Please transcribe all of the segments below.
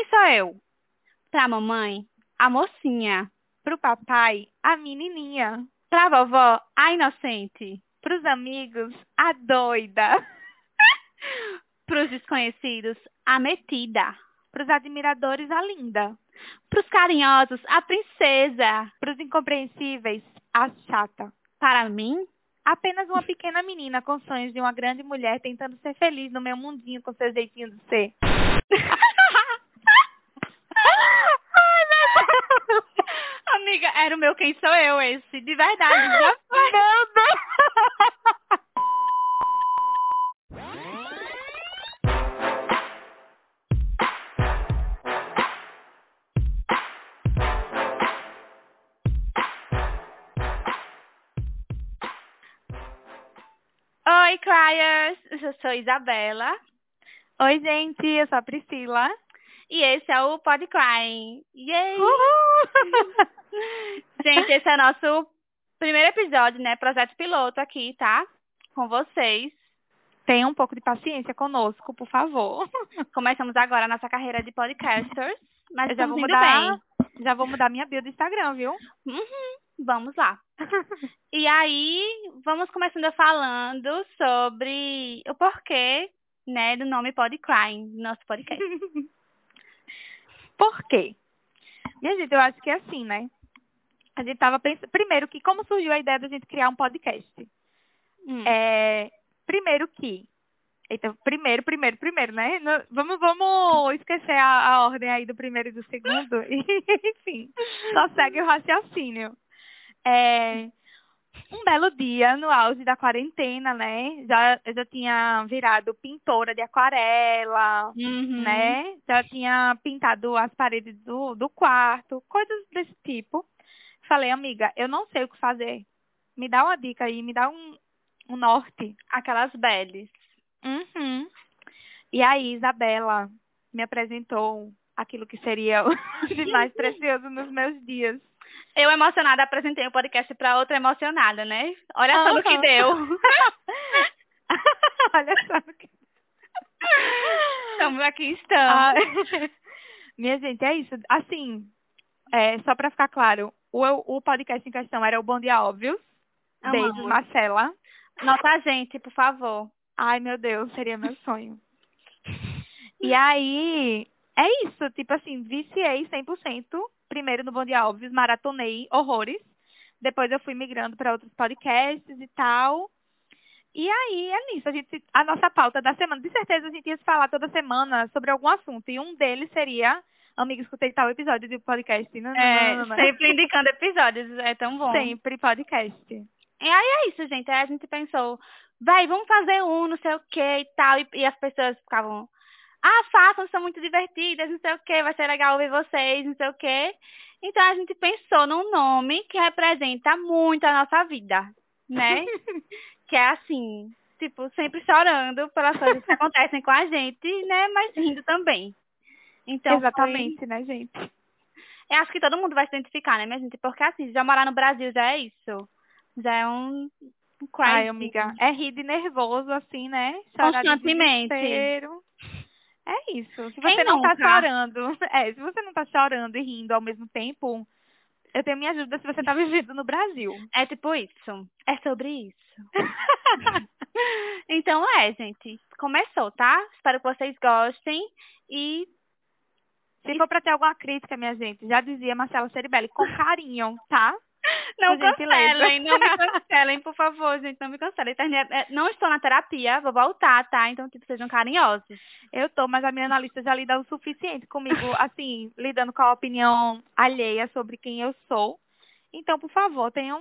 quem sou eu? Pra mamãe, a mocinha. Pro papai, a menininha. Pra vovó, a inocente. Pros amigos, a doida. Pros desconhecidos, a metida. Pros admiradores, a linda. Pros carinhosos, a princesa. Pros incompreensíveis, a chata. Para mim, Apenas uma pequena menina com sonhos de uma grande mulher tentando ser feliz no meu mundinho com seu jeitinho de ser. era o meu quem sou eu esse. De verdade, já foi. Meu Deus! Oi, Criers! Eu sou Isabela. Oi, gente, eu sou a Priscila. E esse é o Pod Crying. Yay! Uhul! Gente, esse é o nosso primeiro episódio, né? Projeto piloto aqui, tá? Com vocês. Tenha um pouco de paciência conosco, por favor. Começamos agora a nossa carreira de podcasters. Mas Eu já vou mudar, bem. já vou mudar minha bio do Instagram, viu? Uhum, vamos lá. E aí, vamos começando falando sobre o porquê, né, do nome Pod Crying, do nosso podcast. Por quê? Minha gente, eu acho que é assim, né? A gente tava pensando. Primeiro, que como surgiu a ideia da gente criar um podcast? Hum. É, primeiro que. Eita, primeiro, primeiro, primeiro, né? No- vamos, vamos esquecer a, a ordem aí do primeiro e do segundo. E, enfim, só segue o raciocínio. É, um belo dia, no auge da quarentena, né? Já, eu já tinha virado pintora de aquarela, Uhum. né? Já tinha pintado as paredes do, do quarto, coisas desse tipo. Falei, amiga, eu não sei o que fazer. Me dá uma dica aí, me dá um, um norte. Aquelas beles. Uhum. E aí, Isabela me apresentou aquilo que seria o mais precioso nos meus dias. Eu emocionada apresentei o podcast pra outra emocionada, né? Olha só no que deu. Olha só no que Estamos aqui, Ah, estamos. Minha gente, é isso. Assim, é, só pra ficar claro, o, o podcast em questão era o Bom Dia Óbvios. Amamos. Beijos, Marcela. Nota a gente, por favor. Ai, meu Deus, seria meu sonho. E aí, é isso. Tipo assim, viciei 100%. Primeiro no Bom Dia Óbvios, maratonei horrores. Depois eu fui migrando para outros podcasts e tal. E aí, é nisso. A, gente, a nossa pauta da semana. De certeza a gente ia se falar toda semana sobre algum assunto. E um deles seria, amiga, escutei tal episódio do podcast. Não, não, É, não. sempre indicando episódios, é tão bom. Sempre podcast. E aí é isso, gente. Aí a gente pensou, vai, vamos fazer um, não sei o que e tal. E, e as pessoas ficavam, ah, façam, são muito divertidas, não sei o que, vai ser legal ouvir vocês, não sei o que. Então a gente pensou num nome que representa muito a nossa vida, né? que é assim, tipo, sempre chorando pelas coisas que acontecem com a gente, né? Mas rindo também. Então, Exatamente, né, gente? foi- eu acho que todo mundo vai se identificar, né, minha gente? Porque assim, já morar no Brasil já é isso. Já é um, um. Ai, amiga, é rir de nervoso, assim, né? Chorar de Constantemente. desespero. É isso. Se Quem você não tá nunca? chorando, é, se você não tá chorando e rindo ao mesmo tempo, eu tenho minha ajuda se você tá vivendo no Brasil. É tipo isso. É sobre isso. então é, gente. Começou, tá? Espero que vocês gostem. E Se for pra ter alguma crítica, minha gente, já dizia Marcela Ceribelli, com carinho, tá? Não cancelem, não me cancelem, por favor, gente. Não me cancelem. É, Não estou na terapia, vou voltar, tá? Então, tipo, sejam carinhosos. Eu tô, mas a minha analista já lida o suficiente comigo, assim, lidando com a opinião alheia sobre quem eu sou. Então, por favor, tenham,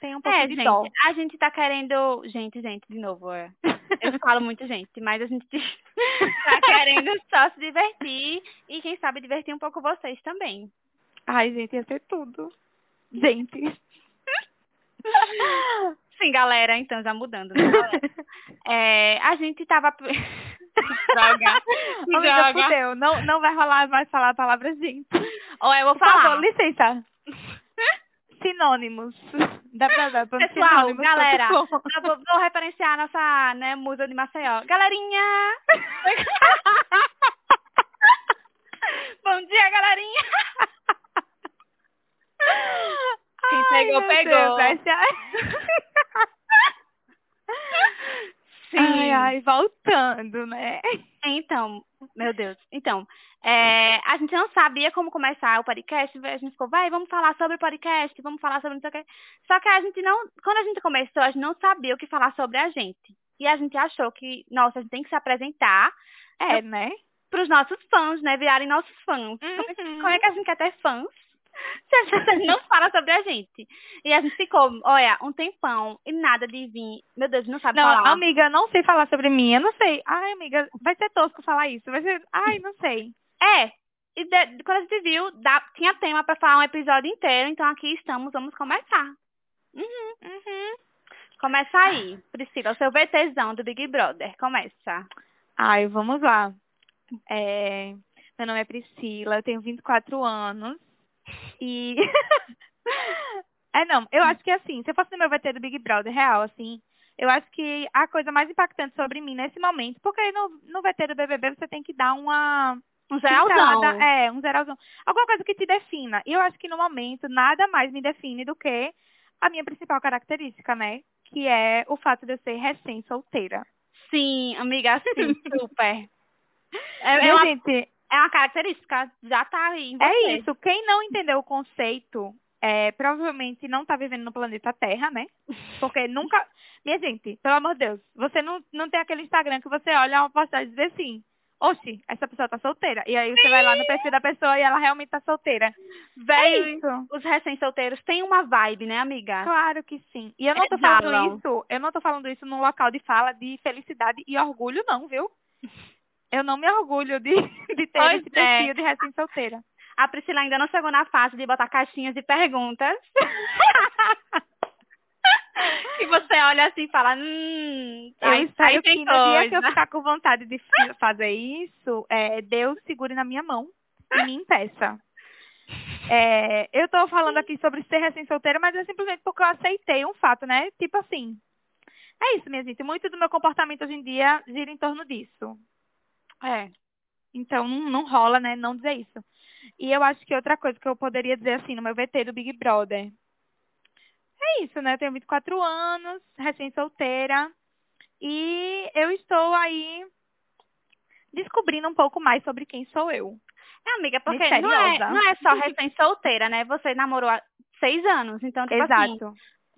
tenham um pouco É, de gente, dó. a gente tá querendo. Gente, gente, de novo, é. Eu falo muito gente, mas a gente tá querendo só se divertir e quem sabe divertir um pouco vocês também. Ai, gente, ia ser tudo. Gente. Sim, galera, então já mudando, né? É, a gente tava. Que Amiga, droga. fudeu. Não, não vai rolar mais falar a palavra gente. Ou eu vou Por falar. favor, licença. Sinônimos. Pessoal, www.sinônimos.com. galera, eu vou, vou referenciar a nossa né, musa de Maceió. Galerinha! Pegou, meu pegou. Deus, essa é- Sim. Ai, ai, voltando, né? Então, meu Deus. Então, é, a gente não sabia como começar o podcast. A gente ficou, vai, vamos falar sobre o podcast, vamos falar sobre não sei o quê. Só que a gente não, quando a gente começou, a gente não sabia o que falar sobre a gente. E a gente achou que, nossa, a gente tem que se apresentar É, né? para os nossos fãs, né? Virarem nossos fãs. Como, é, Uhum. como é que a gente quer ter fãs não fala sobre a gente? E a gente ficou, olha, um tempão e nada de vir. Meu Deus, não sabe Não, falar. amiga, eu não sei falar sobre mim, eu não sei. Ai, amiga, vai ser tosco falar isso, vai ser... Ai, não sei. É. E de- quando a gente viu, dá- tinha tema pra falar um episódio inteiro, então aqui estamos, vamos começar. Uhum. Uhum. Começa aí, Priscila, o seu VTzão do Big Brother. Começa. Ai, vamos lá. É, Meu nome é Priscila, eu tenho 24 anos. E. é, não, eu acho que assim, se eu fosse no meu VT do Big Brother, real, assim, eu acho que a coisa mais impactante sobre mim nesse momento, porque no, no VT do BBB você tem que dar uma. Um geralzão. pincelada- É, um geralzão. Alguma coisa que te defina. E eu acho que no momento nada mais me define do que a minha principal característica, né? Que é o fato de eu ser recém-solteira. Sim, amiga, sim, super. É, é uma, gente, é uma característica, já tá aí. É isso. Quem não entendeu o conceito, é, provavelmente não tá vivendo no planeta Terra, né? Porque nunca. Minha gente, pelo amor de Deus, você não, não tem aquele Instagram que você olha uma postagem e diz assim. Oxi, essa pessoa tá solteira. E aí você vai lá no perfil da pessoa e ela realmente tá solteira. É Véi, isso. os recém-solteiros têm uma vibe, né, amiga? Claro que sim. E eu não tô falando Exalam. isso, eu não tô falando isso num local de fala de felicidade e orgulho, não, viu? Eu não me orgulho de, de ter Pois esse é. perfil de recém-solteira. A Priscila ainda não chegou na fase de botar caixinhas de perguntas. e você olha assim e fala, hum, Eu espero aí tem que no dia que eu coisa. ficar com vontade de fazer isso, é, Deus segure na minha mão e me impeça. É, eu tô falando aqui sobre ser recém-solteira, mas é simplesmente porque eu aceitei um fato, né? Tipo assim, é isso, minha gente. Muito do meu comportamento hoje em dia gira em torno disso. É. Então, não, não rola, né? Não dizer isso. E eu acho que outra coisa que eu poderia dizer assim no meu VT do Big Brother. É isso, né? Eu tenho 24 anos, recém-solteira. E eu estou aí descobrindo um pouco mais sobre quem sou eu. É, amiga, porque não é, não é só recém-solteira, né? Você namorou há seis anos, então, tipo assim, Exato.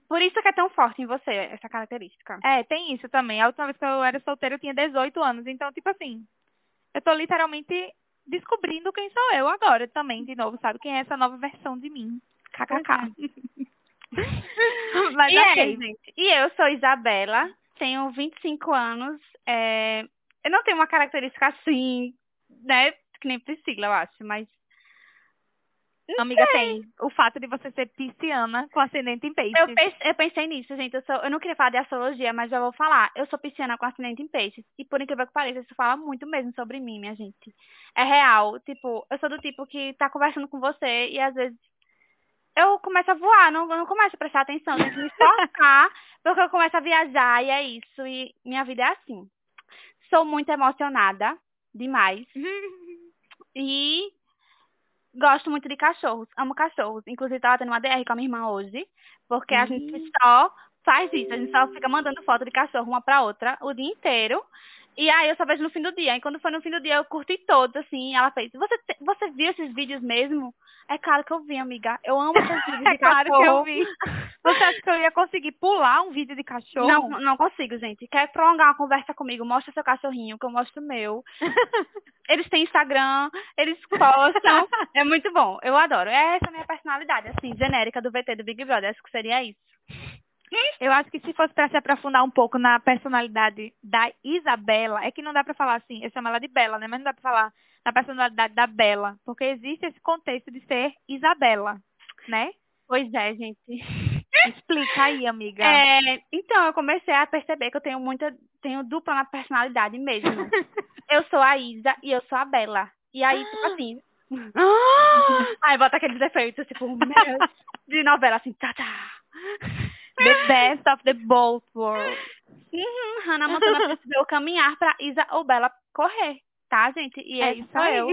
por isso que é tão forte em você, essa característica. É, tem isso também. A última vez que eu era solteira eu tinha 18 anos. Então, tipo assim, eu tô literalmente descobrindo quem sou eu agora também, de novo, sabe? Quem é essa nova versão de mim. KKK. Mas e ok. é, gente. E eu sou Isabela, tenho 25 anos. É... Eu não tenho uma característica assim, né? Que nem Priscila, eu acho, mas. Não Amiga, sei. tem o fato de você ser pisciana com ascendente em peixes. Eu pensei, eu pensei nisso, gente. Eu, sou, eu não queria falar de astrologia, mas já vou falar. Eu sou pisciana com ascendente em peixes. E por incrível que pareça, isso fala muito mesmo sobre mim, minha gente. É real. Tipo, eu sou do tipo que tá conversando com você e às vezes eu começo a voar, não, não começo a prestar atenção, tenho que me focar, porque eu começo a viajar e é isso. E minha vida é assim. Sou muito emocionada, demais. E gosto muito de cachorros, amo cachorros. Inclusive, tava tendo uma DR com a minha irmã hoje, porque a gente Hum. só faz isso, a gente só fica mandando foto de cachorro uma pra outra o dia inteiro. E aí eu só vejo no fim do dia. E quando foi no fim do dia, eu curti todos, assim. Ela fez, você, te- você viu esses vídeos mesmo? É claro que eu vi, amiga. Eu amo esses vídeos de É claro que eu cachorro. vi. Você acha que eu ia conseguir pular um vídeo de cachorro? Não, não consigo, gente. Quer prolongar uma conversa comigo? Mostra seu cachorrinho, que eu mostro o meu. Eles têm Instagram, eles postam. é muito bom. Eu adoro. Essa é a minha personalidade, assim, genérica do VT do Big Brother. Acho que seria isso. Eu acho que se fosse pra se aprofundar um pouco na personalidade da Isabela, é que não dá pra falar assim, eu chamo ela de Bela, né? Mas não dá pra falar na personalidade da Bela, porque existe esse contexto de ser Isabela, né? Pois é, gente. Explica aí, amiga. É, então, eu comecei a perceber que eu tenho muita. Tenho dupla na personalidade mesmo. eu sou a Isa e eu sou a Bela. E aí, tipo assim. aí bota aqueles efeitos, tipo, de novela assim, tá, tá. The best of the both worlds. Uhum, Hannah Montana precisou caminhar pra Isa ou Bela correr, tá, gente? E É esse isso aí. eu.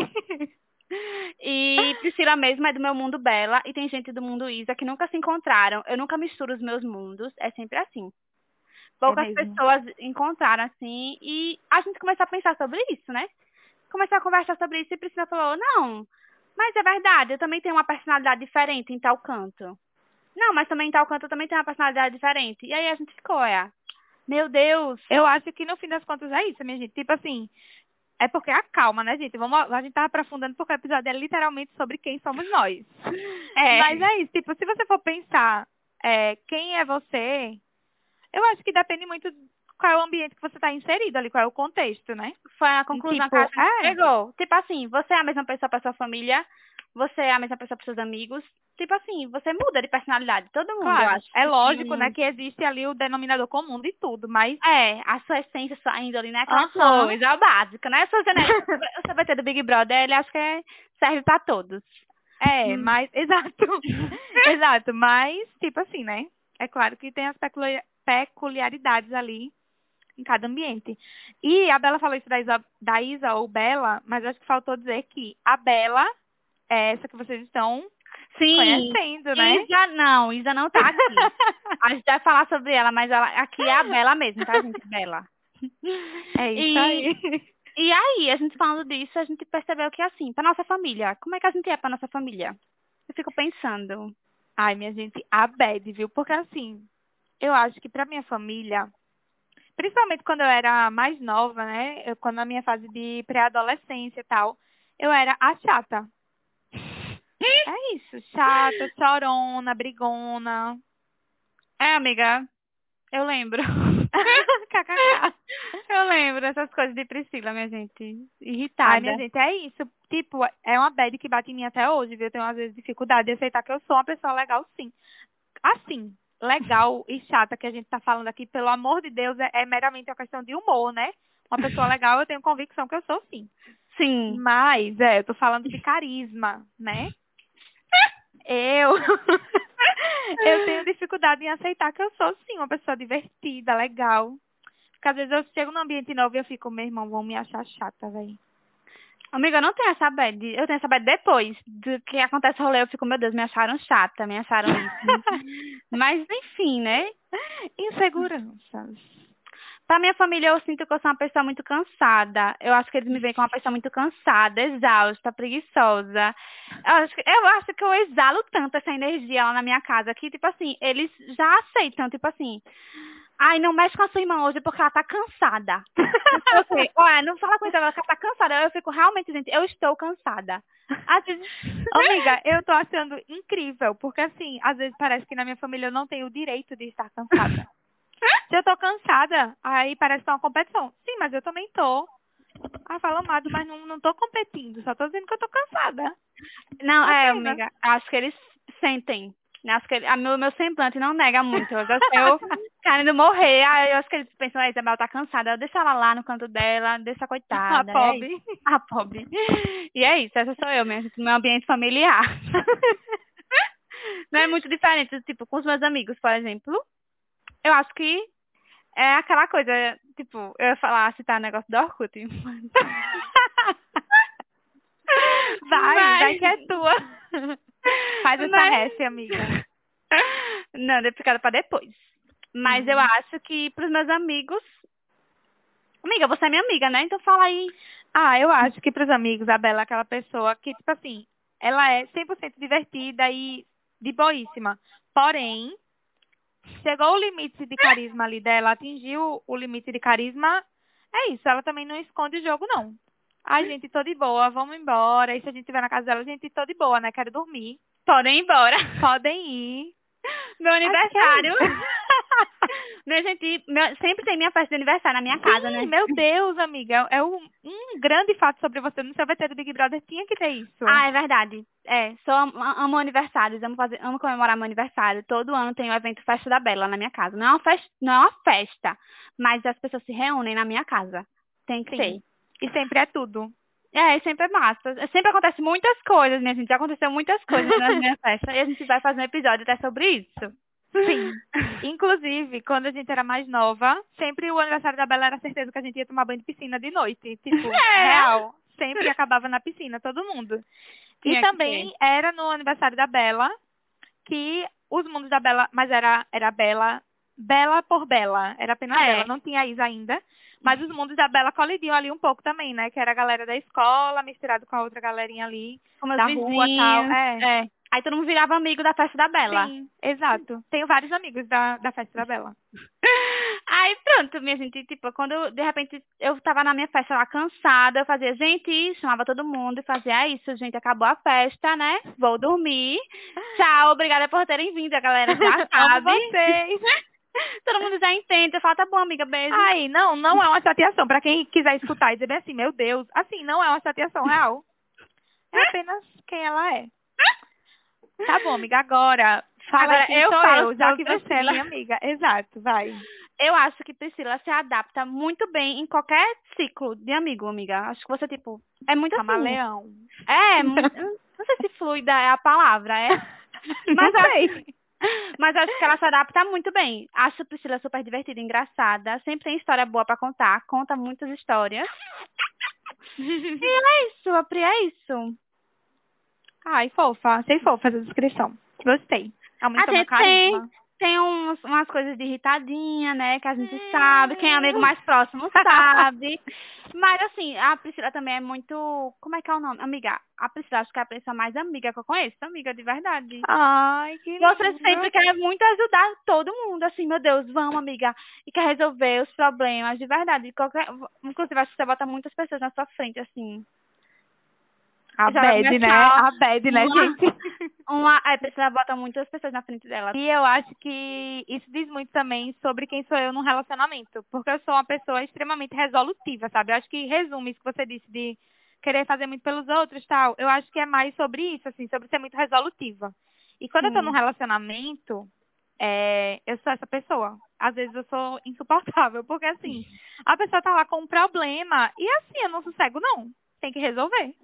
E Priscila mesmo é do meu mundo Bela e tem gente do mundo Isa que nunca se encontraram. Eu nunca misturo os meus mundos, é sempre assim. Poucas mesmo. pessoas encontraram assim e a gente começou a pensar sobre isso, né? Começou a conversar sobre isso e Priscila falou: "Não, mas é verdade, eu também tenho uma personalidade diferente em tal canto". Não, mas também tal canto também tenho uma personalidade diferente. E aí a gente ficou, é. Meu Deus. Eu acho que no fim das contas é isso, minha gente. Tipo assim, é porque a calma, né, gente? Vamos, a gente tava aprofundando porque o episódio é literalmente sobre quem somos nós. É. Mas é isso, tipo, se você for pensar é, quem é você, eu acho que depende muito qual é o ambiente que você está inserido ali, qual é o contexto, né? Foi a conclusão Tipo, que a gente é. chegou. Tipo assim, você é a mesma pessoa para sua família, você é a mesma pessoa para seus amigos. Tipo assim, você muda de personalidade, todo mundo, eu Claro, acho. é lógico, Sim. né, que existe ali o denominador comum de tudo, mas É, a sua essência, sua índole, né? Aquela Aham. coisa, a básica, né? Sua genética, o CBT do Big Brother, ele acho que é- serve pra todos. é, Hum. mas exato. exato, mas tipo assim, né? É claro que tem as peculi- peculiaridades ali em cada ambiente. E a Bela falou isso da Isa, da Isa ou Bela, mas acho que faltou dizer que a Bela é essa que vocês estão Sim. conhecendo, né? Isa não, Isa não tá aqui. a gente vai falar sobre ela, mas ela aqui é a Bela mesmo, tá, gente? Bela. É isso E- aí. E aí, a gente falando disso, a gente percebeu que assim, pra nossa família, como é que a gente é pra nossa família? Eu fico pensando. Ai, minha gente, a bad, viu? Porque assim, eu acho que pra minha família, principalmente quando eu era mais nova, né? Eu, quando na minha fase de pré-adolescência e tal, eu era a chata. É isso, chata, chorona, brigona. É, amiga, eu lembro. KKK. Eu lembro dessas coisas de Priscila, minha gente. Irritada. Ai, minha gente, é isso. Tipo, é uma bad que bate em mim até hoje, viu? Eu tenho às vezes dificuldade de aceitar que eu sou uma pessoa legal, sim. Assim, legal e chata que a gente tá falando aqui, pelo amor de Deus, é, é meramente uma questão de humor, né? Uma pessoa legal, eu tenho convicção que eu sou, sim. Sim. Mas, é, eu tô falando de carisma, né? Eu. eu tenho dificuldade em aceitar que eu sou, sim, uma pessoa divertida, legal. Porque às vezes eu chego num ambiente novo e eu fico, meu irmão, vão me achar chata, velho. Amiga, eu não tenho essa bad. Eu tenho essa bad depois do que acontece o rolê. Eu fico, meu Deus, me acharam chata, me acharam isso. Mas, enfim, né? Inseguranças. Pra minha família, eu sinto que eu sou uma pessoa muito cansada. Eu acho que eles me veem como uma pessoa muito cansada, exausta, preguiçosa. Eu acho, que, eu acho que eu exalo tanto essa energia lá na minha casa que, tipo assim, eles já aceitam, tipo assim. Ai, não mexe com a sua irmã hoje porque ela tá cansada. Eu sei, olha, não fala com ela, que ela tá cansada. Eu fico realmente, gente, eu estou cansada. Às vezes... Amiga, eu tô achando incrível, porque assim, às vezes parece que na minha família eu não tenho o direito de estar cansada. Se eu tô cansada, aí parece que é uma competição. Sim, mas eu também tô. Ah, fala amado, mas não, não tô competindo, só tô dizendo que eu tô cansada. Não, é, Apenas. amiga, acho que eles sentem. né? Acho que ele, a meu, meu semblante não nega muito. Eu, que eu querendo morrer, aí eu acho que eles pensam, a Isabel tá cansada, deixa ela lá no canto dela, deixa a coitada. A é pobre. isso. a pobre. E é isso, essa sou eu mesmo, meu ambiente familiar. não é muito diferente, tipo, com os meus amigos, por exemplo. Eu acho que é aquela coisa, tipo, eu ia falar, citar o negócio do Orkut. Vai, Mas- vai que é tua. Faz essa Mas- ref, amiga. Não, deve ficar pra depois. Mas Uhum. eu acho que pros meus amigos. Amiga, você é minha amiga, né? Então fala aí. Ah, eu acho que pros amigos, a Bela é aquela pessoa que, tipo assim, ela é 100% divertida e de boíssima. Porém, chegou o limite de carisma ali dela, atingiu o limite de carisma, é isso, ela também não esconde o jogo, não. Ai, gente, tô de boa, vamos embora. E se a gente estiver na casa dela, gente, tô de boa, né? Quero dormir. Podem ir embora. Podem ir. Meu aniversário. Acho que é isso. Minha gente, sempre tem minha festa de aniversário na minha casa, Sim, né? meu Deus, amiga. É um, um grande fato sobre você. No seu VT do Big Brother tinha que ter isso. Ah, é verdade. É, sou am- amo aniversários, amo fazer, amo comemorar meu aniversário. Todo ano tem o evento Festa da Bela na minha casa. Não é uma festa, não é uma festa, mas as pessoas se reúnem na minha casa. Tem que Sim. ser. E sempre é tudo. É, sempre é massa. Sempre acontece muitas coisas, minha gente. Já aconteceu muitas coisas nas minhas festas. E a gente vai fazer um episódio até sobre isso. Sim. Inclusive, quando a gente era mais nova, sempre o aniversário da Bela era certeza que a gente ia tomar banho de piscina de noite. Tipo, É. real. sempre acabava na piscina, todo mundo. Tinha e também era no aniversário da Bela, que os mundos da Bela, mas era, era Bela, Bela por Bela, era apenas É. Bela, não tinha Isa ainda. Mas os mundos da Bela colidiam ali um pouco também, né? Que era a galera da escola misturado com a outra galerinha ali. Com meus Da rua e tal, é. é. Aí todo mundo virava amigo da festa da Bela. Sim, exato. Tenho vários amigos da, da festa da Bela. Aí pronto, minha gente, tipo, quando de repente eu tava na minha festa lá cansada, eu fazia, gente, chamava todo mundo e fazia "É isso, gente, acabou a festa, né? Vou dormir. Tchau, obrigada por terem vindo, a galera já sabe. vocês. Todo mundo já entende, eu falo, tá bom, amiga, beijo. Aí, não, não é uma chateação. Pra quem quiser escutar e dizer bem assim, meu Deus, assim, não é uma chateação real. É apenas quem ela é. Tá bom, amiga, agora fala Agora quem eu sou falo eu, já que você é minha amiga. Exato, vai. Eu acho que Priscila se adapta muito bem em qualquer ciclo de amigo, amiga. Acho que você, tipo, é muito assim. Camaleão. É, mu- não sei se fluida é a palavra, é. Mas Não sei. Mas acho que ela se adapta muito bem. Acho Priscila super divertida, engraçada. Sempre tem história boa pra contar. Conta muitas histórias. E é isso, Pri, é isso. Ai, fofa. Achei fofa essa descrição. Gostei. Aumentou meu gente tem- carisma. Tem uns, umas coisas de irritadinha, né? Que a gente sabe. Quem é amigo mais próximo sabe. Mas assim, a Priscila também é muito. Como é que é o nome? Amiga, a Priscila acho que é a pessoa mais amiga que eu conheço, amiga de verdade. Ai, que Você lindo. sempre quer muito ajudar todo mundo, assim, meu Deus, vamos, amiga. E quer resolver os problemas, de verdade. Qualquer... Inclusive, acho que você bota muitas pessoas na sua frente, assim. A bad, né? A bad, né, uma- gente? Uma... A Priscila bota muitas pessoas na frente dela. E eu acho que isso diz muito também sobre quem sou eu num relacionamento. Porque eu sou uma pessoa extremamente resolutiva, sabe? Eu acho que resume isso que você disse de querer fazer muito pelos outros e tal. Eu acho que é mais sobre isso, assim, sobre ser muito resolutiva. E quando eu tô Sim. num relacionamento, é, eu sou essa pessoa. Às vezes eu sou insuportável, porque assim, a pessoa tá lá com um problema e assim, eu não sossego, não. Tem que resolver.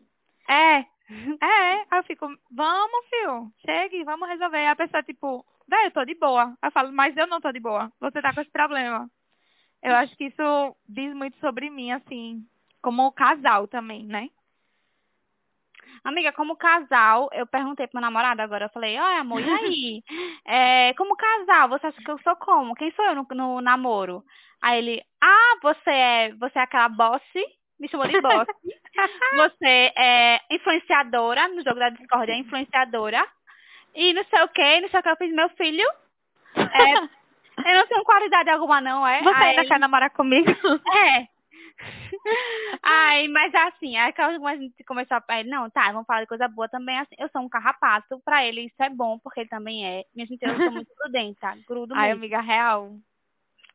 É. É, aí eu fico, vamos, fio, chegue, vamos resolver. Aí a pessoa, tipo, velho, eu tô de boa. Aí eu falo, mas eu não tô de boa. Você tá com esse problema. Eu acho que isso diz muito sobre mim, assim, como casal também, né? Amiga, como casal, eu perguntei pro meu namorado agora, eu falei, olha, amor, e aí? É, como casal, você acha que eu sou como? Quem sou eu no, no namoro? Aí ele, ah, você é, você é aquela boss, me chamou de boss. você é influenciadora, no jogo da Discord é influenciadora. E não sei o que, não sei o que, eu fiz, meu filho, é, eu não tenho qualidade alguma não, é? Você ainda quer namorar comigo? é. Ai, mas assim, aí a gente começou a. Não, tá, vamos falar de coisa boa também. Assim, eu sou um carrapato, pra ele isso é bom, porque ele também é. Minha gente, eu sou muito prudente, tá? Grudo Ai, mesmo. amiga real.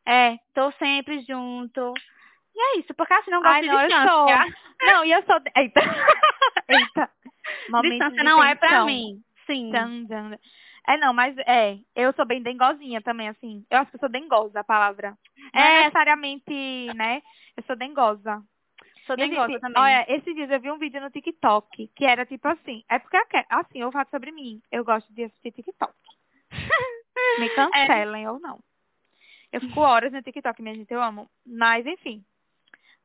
É, tô sempre junto. E é isso, porque assim não gosto Ai, de não, distância. sou. Não, e eu sou. Eita. Eita. Momento Distância não é pra mim. Sim. Dan, dan. É, não, mas é, eu sou bem dengozinha também, assim. Eu acho que eu sou dengosa a palavra. Não é É. necessariamente, né? Eu sou dengosa. Sou dengosa também. Olha, esses dias eu vi um vídeo no TikTok que era tipo assim. É porque, eu quero- assim, eu falo sobre mim. Eu gosto de assistir TikTok. É. Me cancelem ou não. Eu fico horas no TikTok, minha gente, eu amo. Mas, enfim.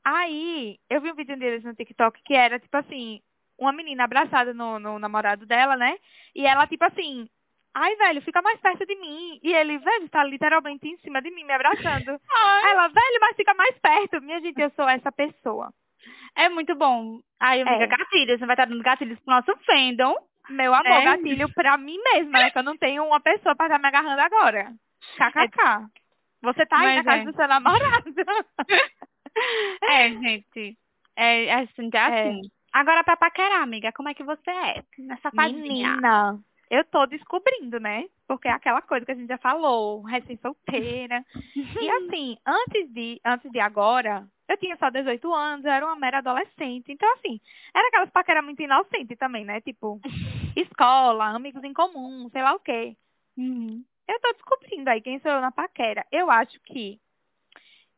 Aí, eu vi um vídeo deles no TikTok que era, tipo assim, uma menina abraçada no, no namorado dela, né? E ela, tipo assim, ai, velho, fica mais perto de mim. E ele, velho, tá literalmente em cima de mim, me abraçando. Ai, Ela, velho, mas fica mais perto. Minha gente, eu sou essa pessoa. é muito bom. Aí, amiga, É. gatilhos. Você vai estar dando gatilhos pro nosso fandom. Meu amor, É. gatilho pra mim mesma, né? Que eu não tenho uma pessoa pra estar me agarrando agora. KKK. Você tá aí Mas na casa é. do seu namorado. É, gente. É, é assim, é assim. Agora pra paquerar, amiga, como é que você é? Nessa fadinha. Menina, eu tô descobrindo, né? Porque é aquela coisa que a gente já falou, recém-solteira. E assim, antes de, antes de agora, eu tinha só 18 anos, eu era uma mera adolescente. Então, assim, era aquelas paqueras muito inocentes também, né? Tipo, escola, amigos em comum, sei lá o quê. Uhum. Eu tô descobrindo aí quem sou eu na paquera. Eu acho que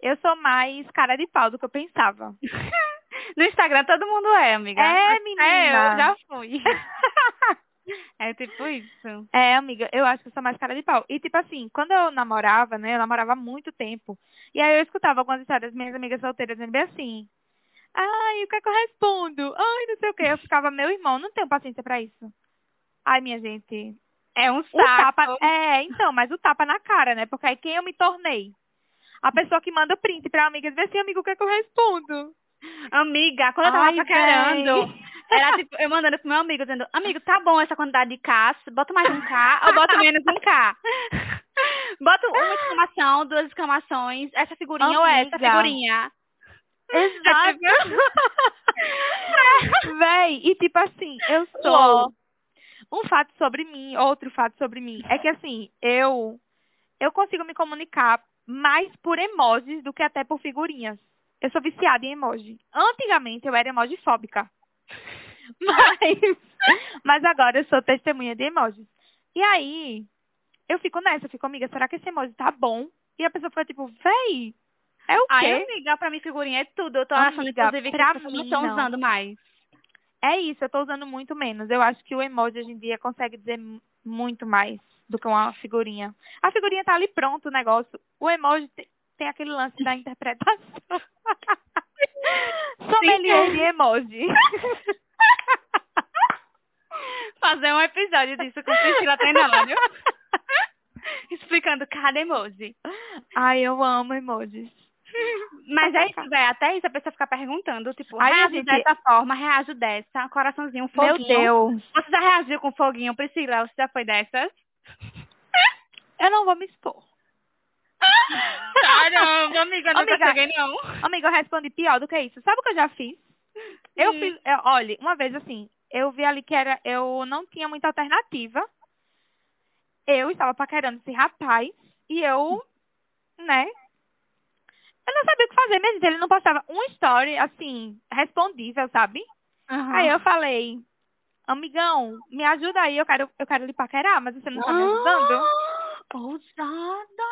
eu sou mais cara de pau do que eu pensava. No Instagram todo mundo é, amiga. É, menina. É, eu já fui. é tipo isso. É, amiga, eu acho que eu sou mais cara de pau. E, tipo assim, quando eu namorava, né, eu namorava há muito tempo. E aí eu escutava algumas histórias das minhas amigas solteiras dizendo bem assim, Ai, o que é que eu respondo? Ai, não sei o quê. Eu ficava, meu irmão, não tenho paciência pra isso. Ai, minha gente. É um saco. tapa. É, então, mas o tapa na cara, né? Porque aí quem eu me tornei? A pessoa que manda print pra amiga e diz assim, amigo, o que é que eu respondo? Amiga, quando eu tava Ai, paquerando, véi. era tipo, eu mandando pro meu amigo, dizendo, amigo, tá bom essa quantidade de Ks, bota mais um K ou bota menos um K. Bota uma exclamação, duas exclamações, essa figurinha ou essa Amiga. figurinha. Exato. Véi, e tipo assim, eu sou. Uou. Um fato sobre mim, outro fato sobre mim, é que assim, eu eu consigo me comunicar mais por emojis do que até por figurinhas. Eu sou viciada em emoji. Antigamente eu era emojifóbica. Mas, mas agora eu sou testemunha de emojis. E aí, eu fico nessa, eu fico, amiga, será que esse emoji tá bom? E a pessoa fica tipo, véi, é o Ai, quê? amiga, pra mim figurinha é tudo. Eu tô achando, Amiga, inclusive, que as pessoas não estão usando mais. É isso, eu tô usando muito menos. Eu acho que o emoji hoje em dia consegue dizer muito mais do que uma figurinha. A figurinha tá ali pronto o negócio. O emoji te- tem aquele lance da interpretação. Sommelier de emoji. Fazer um episódio disso com Priscila Tenório. Explicando cada emoji. Ai, eu amo emojis. Mas é isso, velho. Até isso a pessoa fica perguntando, tipo, Ai, reajo gente- dessa forma, reajo dessa, coraçãozinho, Meu foguinho. Deus. Você já reagiu com foguinho, Priscila? Você já foi dessas? Eu não vou me expor. Caramba, amiga, nunca Amiga. cheguei não. Amiga, eu respondi pior do que isso. Sabe o que eu já fiz? Eu Hum. fiz, eu- olha, uma vez assim, eu vi ali que era, eu não tinha muita alternativa. Eu estava paquerando esse rapaz e eu, né? Eu não sabia o que fazer, mesmo. Ele não postava um story, assim, respondível, sabe? Aham. Aí eu falei, amigão, me ajuda aí, eu quero, eu quero lhe paquerar, mas você não tá me Ah, ajudando? Ousada.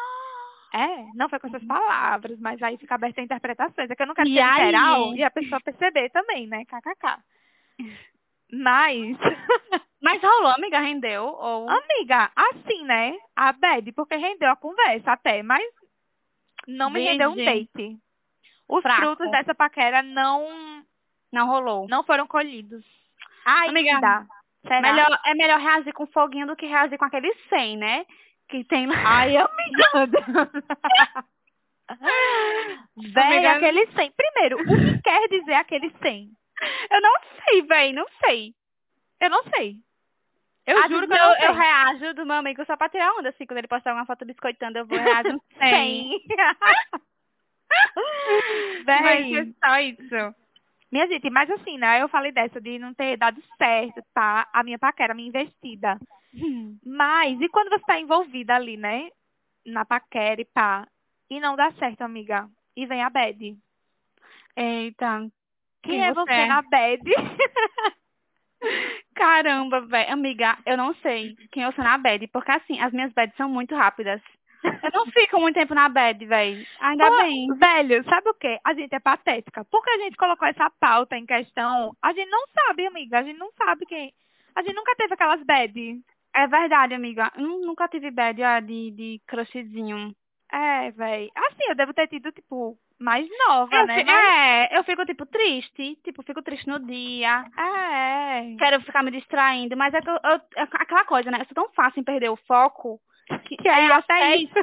É, não foi com essas palavras, mas aí fica aberta a interpretações. É que eu não quero E ser aí? literal e a pessoa perceber também, né? KKK. Mas, Mas rolou, amiga, rendeu? Ou... amiga, assim, né? A bad, porque rendeu a conversa até, mas não me rendeu um Virgem. date. Os Fraco. frutos dessa paquera não, Não rolou. não foram colhidos. Ainda. Amiga? Melhor, é melhor reagir com foguinho do que reagir com aquele 100, né? Que tem lá. Ai, amiga. Véi, Amiga- aquele 100. Primeiro, o que quer dizer aquele 100? Eu não sei, véi, não sei. Eu não sei. Eu Às juro que eu não eu reajo do meu amigo só pra tirar onda, assim, quando ele postar alguma foto biscoitando, eu vou reagir um 100. 100. Mas Véi. é só isso. Minha gente, mas assim, né? Eu falei dessa de não ter dado certo, tá? A minha paquera, a minha investida. Mas, e quando você tá envolvida ali, né? Na paquera e pá. E não dá certo, amiga. E vem a bad. Eita. Quem, Quem é você você é? na bad? Caramba, velho. Amiga, eu não sei quem eu sou na bed, porque assim, as minhas beds são muito rápidas. Eu não fico muito tempo na bed, velho. Ainda Pô, bem. Velho, sabe o quê? A gente é patética. Porque a gente colocou essa pauta em questão, a gente não sabe, amiga. A gente não sabe quem. A gente nunca teve aquelas bad. É verdade, amiga. Nunca tive bad ah, de, de crushzinho. É, véi. Assim, eu devo ter tido, tipo, mais nova, Eu né? fi- Mas- É, eu fico, tipo, triste. Tipo, fico triste no dia. É. Quero ficar me distraindo. Mas é, que eu, eu- é aquela coisa, né? Eu sou tão fácil em perder o foco. Que, Que aí é, até até isso.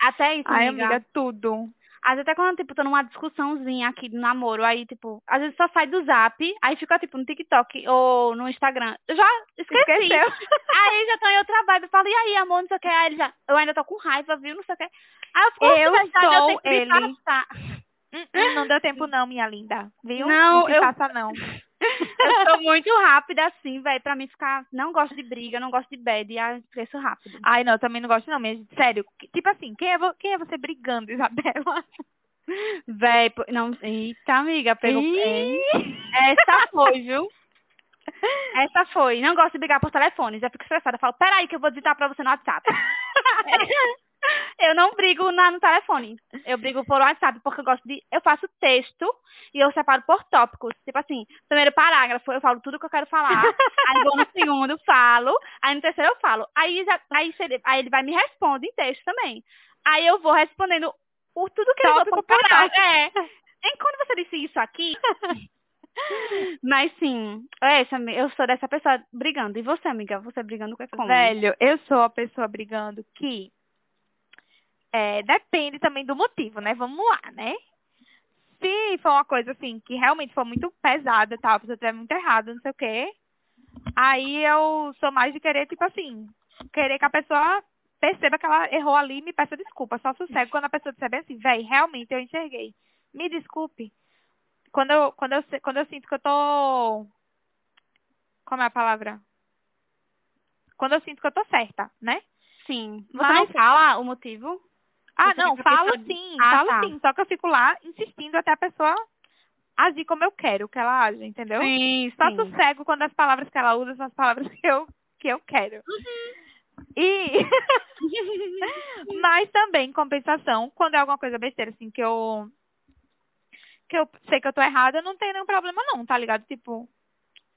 Até isso, Ai, amiga. amiga, tudo. Às vezes até quando, tipo, tô numa discussãozinha aqui do namoro, aí, tipo, às vezes só sai do zap, aí fica, tipo, no TikTok ou no Instagram. Eu já esqueci. Esqueceu. Aí já tô em outra vibe. Eu falo, e aí, amor, não sei o que. Aí ele já, eu ainda tô com raiva, viu, não sei o que. Aí eu fico, Eu "Nossa, já deu sou de ele." Hum, hum, não deu tempo não, minha linda. Viu? Não, não se eu- faça não. Eu sou muito rápida assim, velho, pra mim ficar, não gosto de briga, não gosto de bad, e aí cresço rápido. Ai, não, também não gosto não, gente. Sério. Tipo assim, quem é, vo- quem é você brigando, Isabela? Véi, não, eita, amiga, pegou Ih. Essa foi, viu? Essa foi. Não gosto de brigar por telefone. Já fico estressada. Falo, peraí que eu vou digitar pra você no WhatsApp. eu não brigo na, no telefone. Eu brigo por WhatsApp porque eu gosto de... Eu faço texto e eu separo por tópicos. Tipo assim, primeiro parágrafo eu falo tudo que eu quero falar. aí vou no segundo, falo. Aí no terceiro eu falo. Aí, já, aí, ele, aí ele vai e me responde em texto também. Aí eu vou respondendo o tudo que ele Tópico botou por por parágrafo. É. Enquanto você disse isso aqui. Mas sim, é essa, eu sou dessa pessoa brigando. E você, amiga? Você brigando com como? Velho, eu sou a pessoa brigando que é, depende também do motivo, né? Vamos lá, né? Se for uma coisa assim, que realmente for muito pesada, tal, a pessoa estiver muito errada, não sei o quê, aí eu sou mais de querer, tipo assim, querer que a pessoa perceba que ela errou ali e me peça desculpa. Só sossego quando a pessoa disser assim, véi, realmente eu enxerguei. Me desculpe. Quando eu, quando eu, quando eu sinto que eu tô. Como é a palavra? Quando eu sinto que eu tô certa, né? Sim. Você Mas... não fala o motivo? Ah, não, falo sim, ah, falo tá. sim. Só que eu fico lá insistindo até a pessoa agir como eu quero que ela age, entendeu? Sim, Só sim. sossego quando as palavras que ela usa são as palavras que eu, que eu quero. Uhum. E. Mas também, em compensação, quando é alguma coisa besteira, assim, que eu. Que eu sei que eu tô errada, não tem nenhum problema, não, tá ligado? Tipo,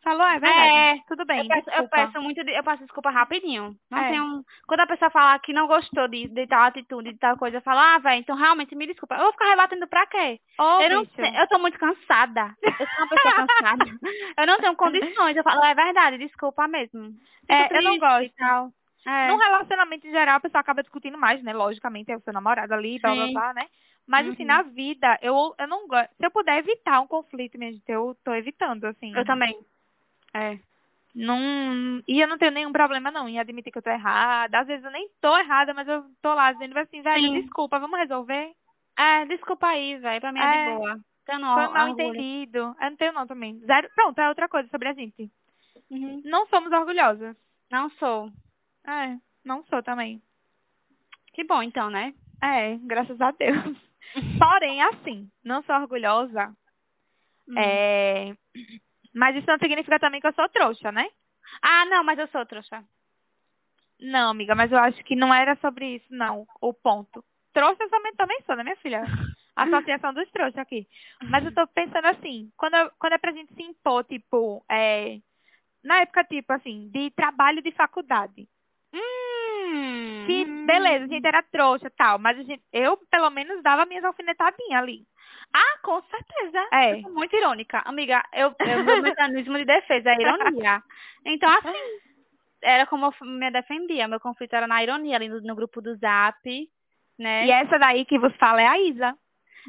Falou, é verdade. É, tudo bem. Eu peço, eu peço, muito, eu peço desculpa rapidinho. Não é. tenho, quando a pessoa falar que não gostou de, de tal atitude, de tal coisa, eu falo, ah, velho, então realmente me desculpa. Eu vou ficar rebatendo pra quê? Oh, eu, não, eu tô muito cansada. Eu sou uma pessoa cansada. eu não tenho condições. Eu falo, é verdade, desculpa mesmo. É, eu não gosto. Tal. É. Num relacionamento em geral, a pessoa acaba discutindo mais, né? Logicamente, é o seu namorado ali, blá, blá, blá, né? Mas, assim, uhum. assim, na vida, eu, eu não gosto. Se eu puder evitar um conflito, minha gente, eu tô evitando, assim. Eu também. É. Não, e eu não tenho nenhum problema não em admitir que eu tô errada. Às vezes eu nem tô errada, mas eu tô lá dizendo assim, velho, desculpa, vamos resolver? É, desculpa aí, velho, pra mim é, é de boa. Então, não, Foi mal entendido. Eu não tenho não também. Zero. Pronto, é outra coisa sobre a gente. Uhum. Não somos orgulhosas. Não sou. É, não sou também. Que bom então, né? É, graças a Deus. Porém, assim, não sou orgulhosa. Hum. É mas isso não significa também que eu sou trouxa, né? Ah, não, mas eu sou trouxa. Não, amiga, mas eu acho que não era sobre isso, não, o ponto. Trouxa eu também, também sou, né, minha filha? Associação dos trouxas aqui. Mas eu tô pensando assim, quando, quando é pra gente se impor, tipo, é, na época, tipo, assim, de trabalho de faculdade. Hum, que, beleza, a gente era trouxa e tal, mas a gente, eu, pelo menos, dava minhas alfinetadinhas ali. Ah, com certeza. É. Muito irônica. Amiga, eu, eu meu mecanismo de defesa é ironia. Então, assim, era como eu me defendia. Meu conflito era na ironia, ali no, no grupo do Zap, né? E essa daí que você fala é a Isa.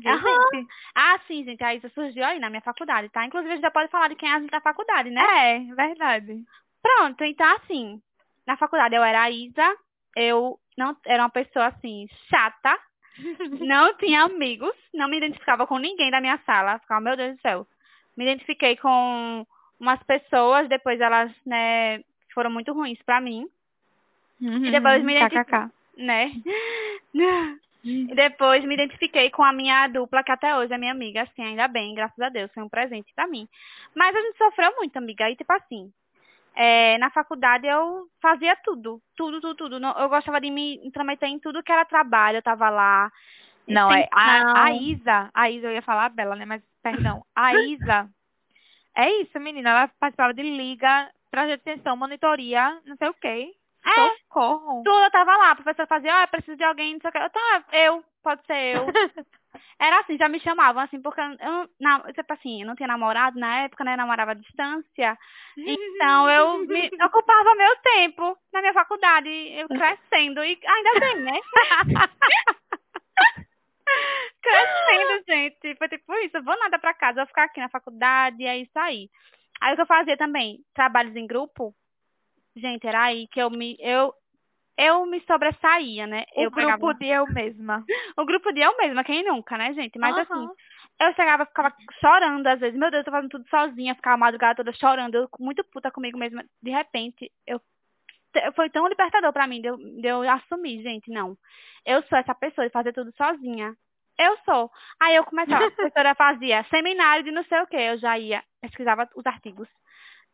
Uhum. Ah, sim, gente. A Isa surgiu aí na minha faculdade, tá? Inclusive, a gente já pode falar de quem é a gente da faculdade, né? É, verdade. Pronto, então, assim, na faculdade eu era a Isa, eu não era uma pessoa, assim, chata, não tinha amigos, não me identificava com ninguém da minha sala. Ficava, meu Deus do céu. Me identifiquei com umas pessoas, depois elas, né, foram muito ruins pra mim. Uhum, e depois me identifiquei, né? e depois me identifiquei com a minha dupla, que até hoje é minha amiga, assim, ainda bem, graças a Deus, foi um presente pra mim. Mas a gente sofreu muito, amiga, e tipo assim, é, na faculdade eu fazia tudo, tudo, tudo, tudo. Eu gostava de me intrometer em tudo que era trabalho, eu tava lá. Não, é a, a Isa, a Isa, eu ia falar a Bela, né? Mas, perdão, a Isa, é isso, menina, ela participava de liga, projeto de extensão, monitoria, não sei o quê. É, Socorro. tudo eu tava lá, a professora fazia, eu preciso de alguém, não sei o quê. Eu, tá, eu, pode ser eu. Era assim, já me chamavam, assim, porque eu, na, tipo assim, eu não tinha namorado na época, né, namorava à distância. Então, eu me, ocupava meu tempo na minha faculdade, eu crescendo, e ainda bem, né? crescendo, gente. Foi tipo isso, eu vou nada pra casa, vou ficar aqui na faculdade, é isso aí. Aí o que eu fazia também, trabalhos em grupo, gente, era aí que eu me, eu, eu me sobressaía, né? O eu grupo pegava... de eu mesma. O grupo de eu mesma, quem nunca, né, gente? Mas uhum. assim, eu chegava, ficava chorando às vezes. Meu Deus, eu tô fazendo tudo sozinha, ficava a madrugada toda chorando, eu muito puta comigo mesma. De repente, eu foi tão libertador para mim de eu, de eu assumir, gente, não. Eu sou essa pessoa de fazer tudo sozinha. Eu sou. Aí eu começava, a professora fazia seminário de não sei o que, eu já ia, pesquisava os artigos,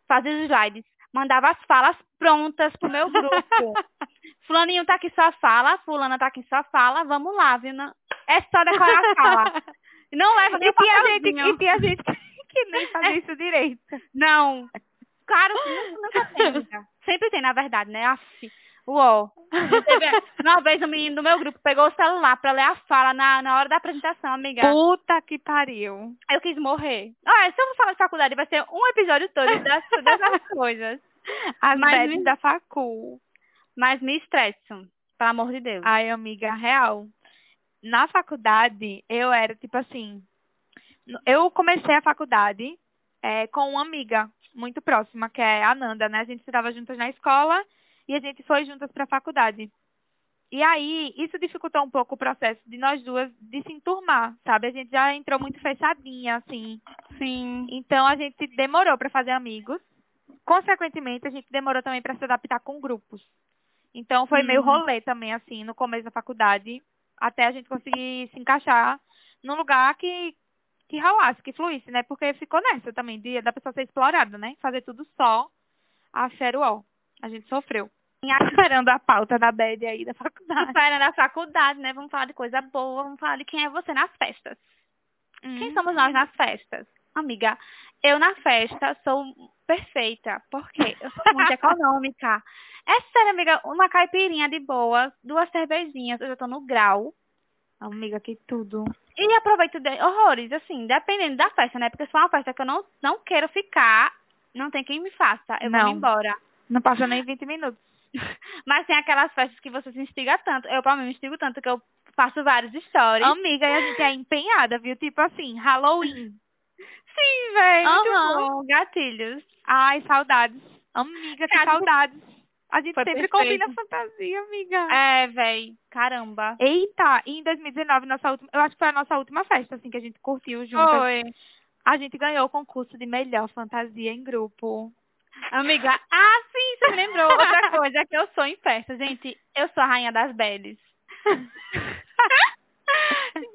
fazia os slides, mandava as falas prontas pro meu grupo. Fulaninho tá aqui só fala, fulana tá aqui só fala, vamos lá, viu? É só decorar a fala. Não leva nem e tinha gente E tinha gente que nem fazia isso direito. Não. Claro, nunca tem. Sempre tem, na verdade, né? Aff. Teve- Uma vez um menino do meu grupo pegou o celular pra ler a fala na, na hora da apresentação, amiga. Puta que pariu. Eu quis morrer. Olha, se eu for falar de faculdade, vai ser um episódio todo das, dessas coisas. As Mas me- da facul. Mas me estresso, pelo amor de Deus. Ai, amiga, real. Na faculdade, eu era tipo assim. Eu comecei a faculdade eh, com uma amiga muito próxima, que é a Nanda, né? A gente estudava juntas na escola e a gente foi juntas para a faculdade. E aí, isso dificultou um pouco o processo de nós duas de se enturmar, sabe? A gente já entrou muito fechadinha, assim. Sim. Então, a gente demorou para fazer amigos. Consequentemente, a gente demorou também para se adaptar com grupos. Então, foi meio Uhum. rolê também, assim, no começo da faculdade, até a gente conseguir se encaixar num lugar que, que rolasse, que fluísse, né? Porque ficou nessa também, de, da pessoa ser explorada, né? Fazer tudo só a Cheruol. A gente sofreu. Esperando a pauta da bad aí da faculdade. Espera na faculdade, né? Vamos falar de coisa boa, vamos falar de quem é você nas festas. Quem Hum. somos nós nas festas? Amiga, eu na festa sou perfeita. Por quê? Eu sou muito econômica. É sério, amiga, uma caipirinha de boa, duas cervejinhas, eu já tô no grau. Amiga, que tudo. E aproveito de horrores, assim, dependendo da festa, né? Porque se for uma festa que eu não, não quero ficar, não tem quem me faça. Eu Não. vou embora. Não passa nem 20 minutos. Mas tem aquelas festas que você se instiga tanto. Eu, pra mim, me instigo tanto que eu faço vários stories. Amiga, e a gente é empenhada, viu? Tipo assim, Halloween. Sim, velho. Muito Aham. bom. Gatilhos. Ai, saudades. Amiga, que saudades. A gente foi sempre perfeito. combina fantasia, amiga. É, véi. Caramba. Eita, e em 2019, nossa última, eu acho que foi a nossa última festa, assim, que a gente curtiu juntas. Foi. A gente ganhou o concurso de melhor fantasia em grupo. Amiga, ah, sim, você me lembrou. Outra coisa é que eu sou em festa, gente. Eu sou a rainha das bads.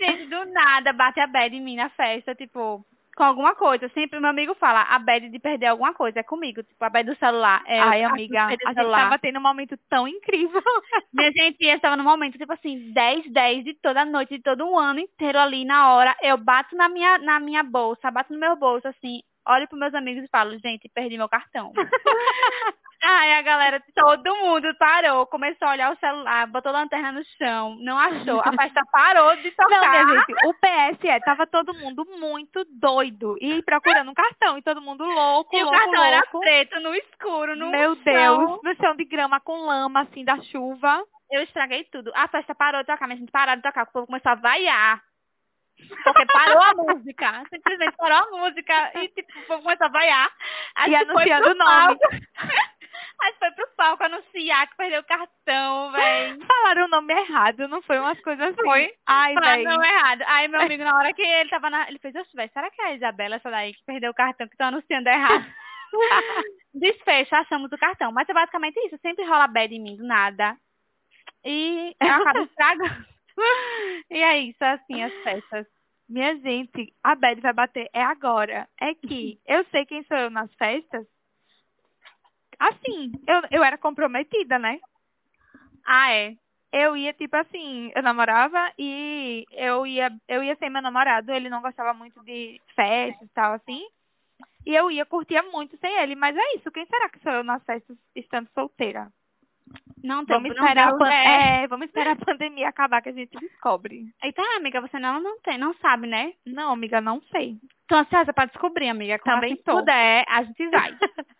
gente, do nada bate a bad em mim na festa, tipo, com alguma coisa. Sempre meu amigo fala, a bad de perder alguma coisa é comigo. Tipo, a bad do celular. É, Ai, amiga, a gente celular. tava tendo um momento tão incrível. Minha gente, eu estava no momento, tipo assim, 10, 10 de toda noite, de todo um ano inteiro ali na hora. Eu bato na minha, na minha bolsa, bato no meu bolso, assim, olho pros meus amigos e falo, gente, perdi meu cartão. Aí a galera, todo mundo parou, começou a olhar o celular, botou lanterna no chão, não achou. A festa parou de tocar. Não, gente, o PSE tava todo mundo muito doido e procurando um cartão e todo mundo louco, E o louco, cartão era louco. preto, no escuro, no Meu chão. Deus, no chão de grama com lama, assim, da chuva. Eu estraguei tudo. A festa parou de tocar, mas a gente parou de tocar, o povo começou a vaiar. Porque parou a música. Simplesmente parou a música e tipo, o começou a vaiar. A E anunciando o nome. palco. A gente foi pro palco anunciar que perdeu o cartão, véi. Falaram o nome errado, não foi umas coisas assim. Foi. Ai, Falaram velho. não errado. Aí meu amigo, na hora que ele tava na. Ele fez, oxe, velho, será que é a Isabela essa daí que perdeu o cartão que estão anunciando errado? Desfecho, achamos o cartão. Mas é basicamente isso. Sempre rola bad em mim, do nada. E eu acabo estragando. E é isso, assim, as festas. Minha gente, a Bad vai bater é agora. É que eu sei quem sou eu nas festas. Assim, eu, eu era comprometida, né? Ah, é. Eu ia, tipo assim, eu namorava e eu ia, eu ia ser meu namorado, ele não gostava muito de festas e tal, assim. E eu ia, curtia muito sem ele, mas é isso, quem será que sou eu nas festas estando solteira? Não tem Vamos esperar, a pan- é, vamos esperar a pandemia acabar que a gente descobre. Eita, amiga, você não, não tem, não sabe, né? Não, amiga, não sei. Tô ansiosa pra descobrir, amiga. Quando Também assim tô. puder, a gente vai.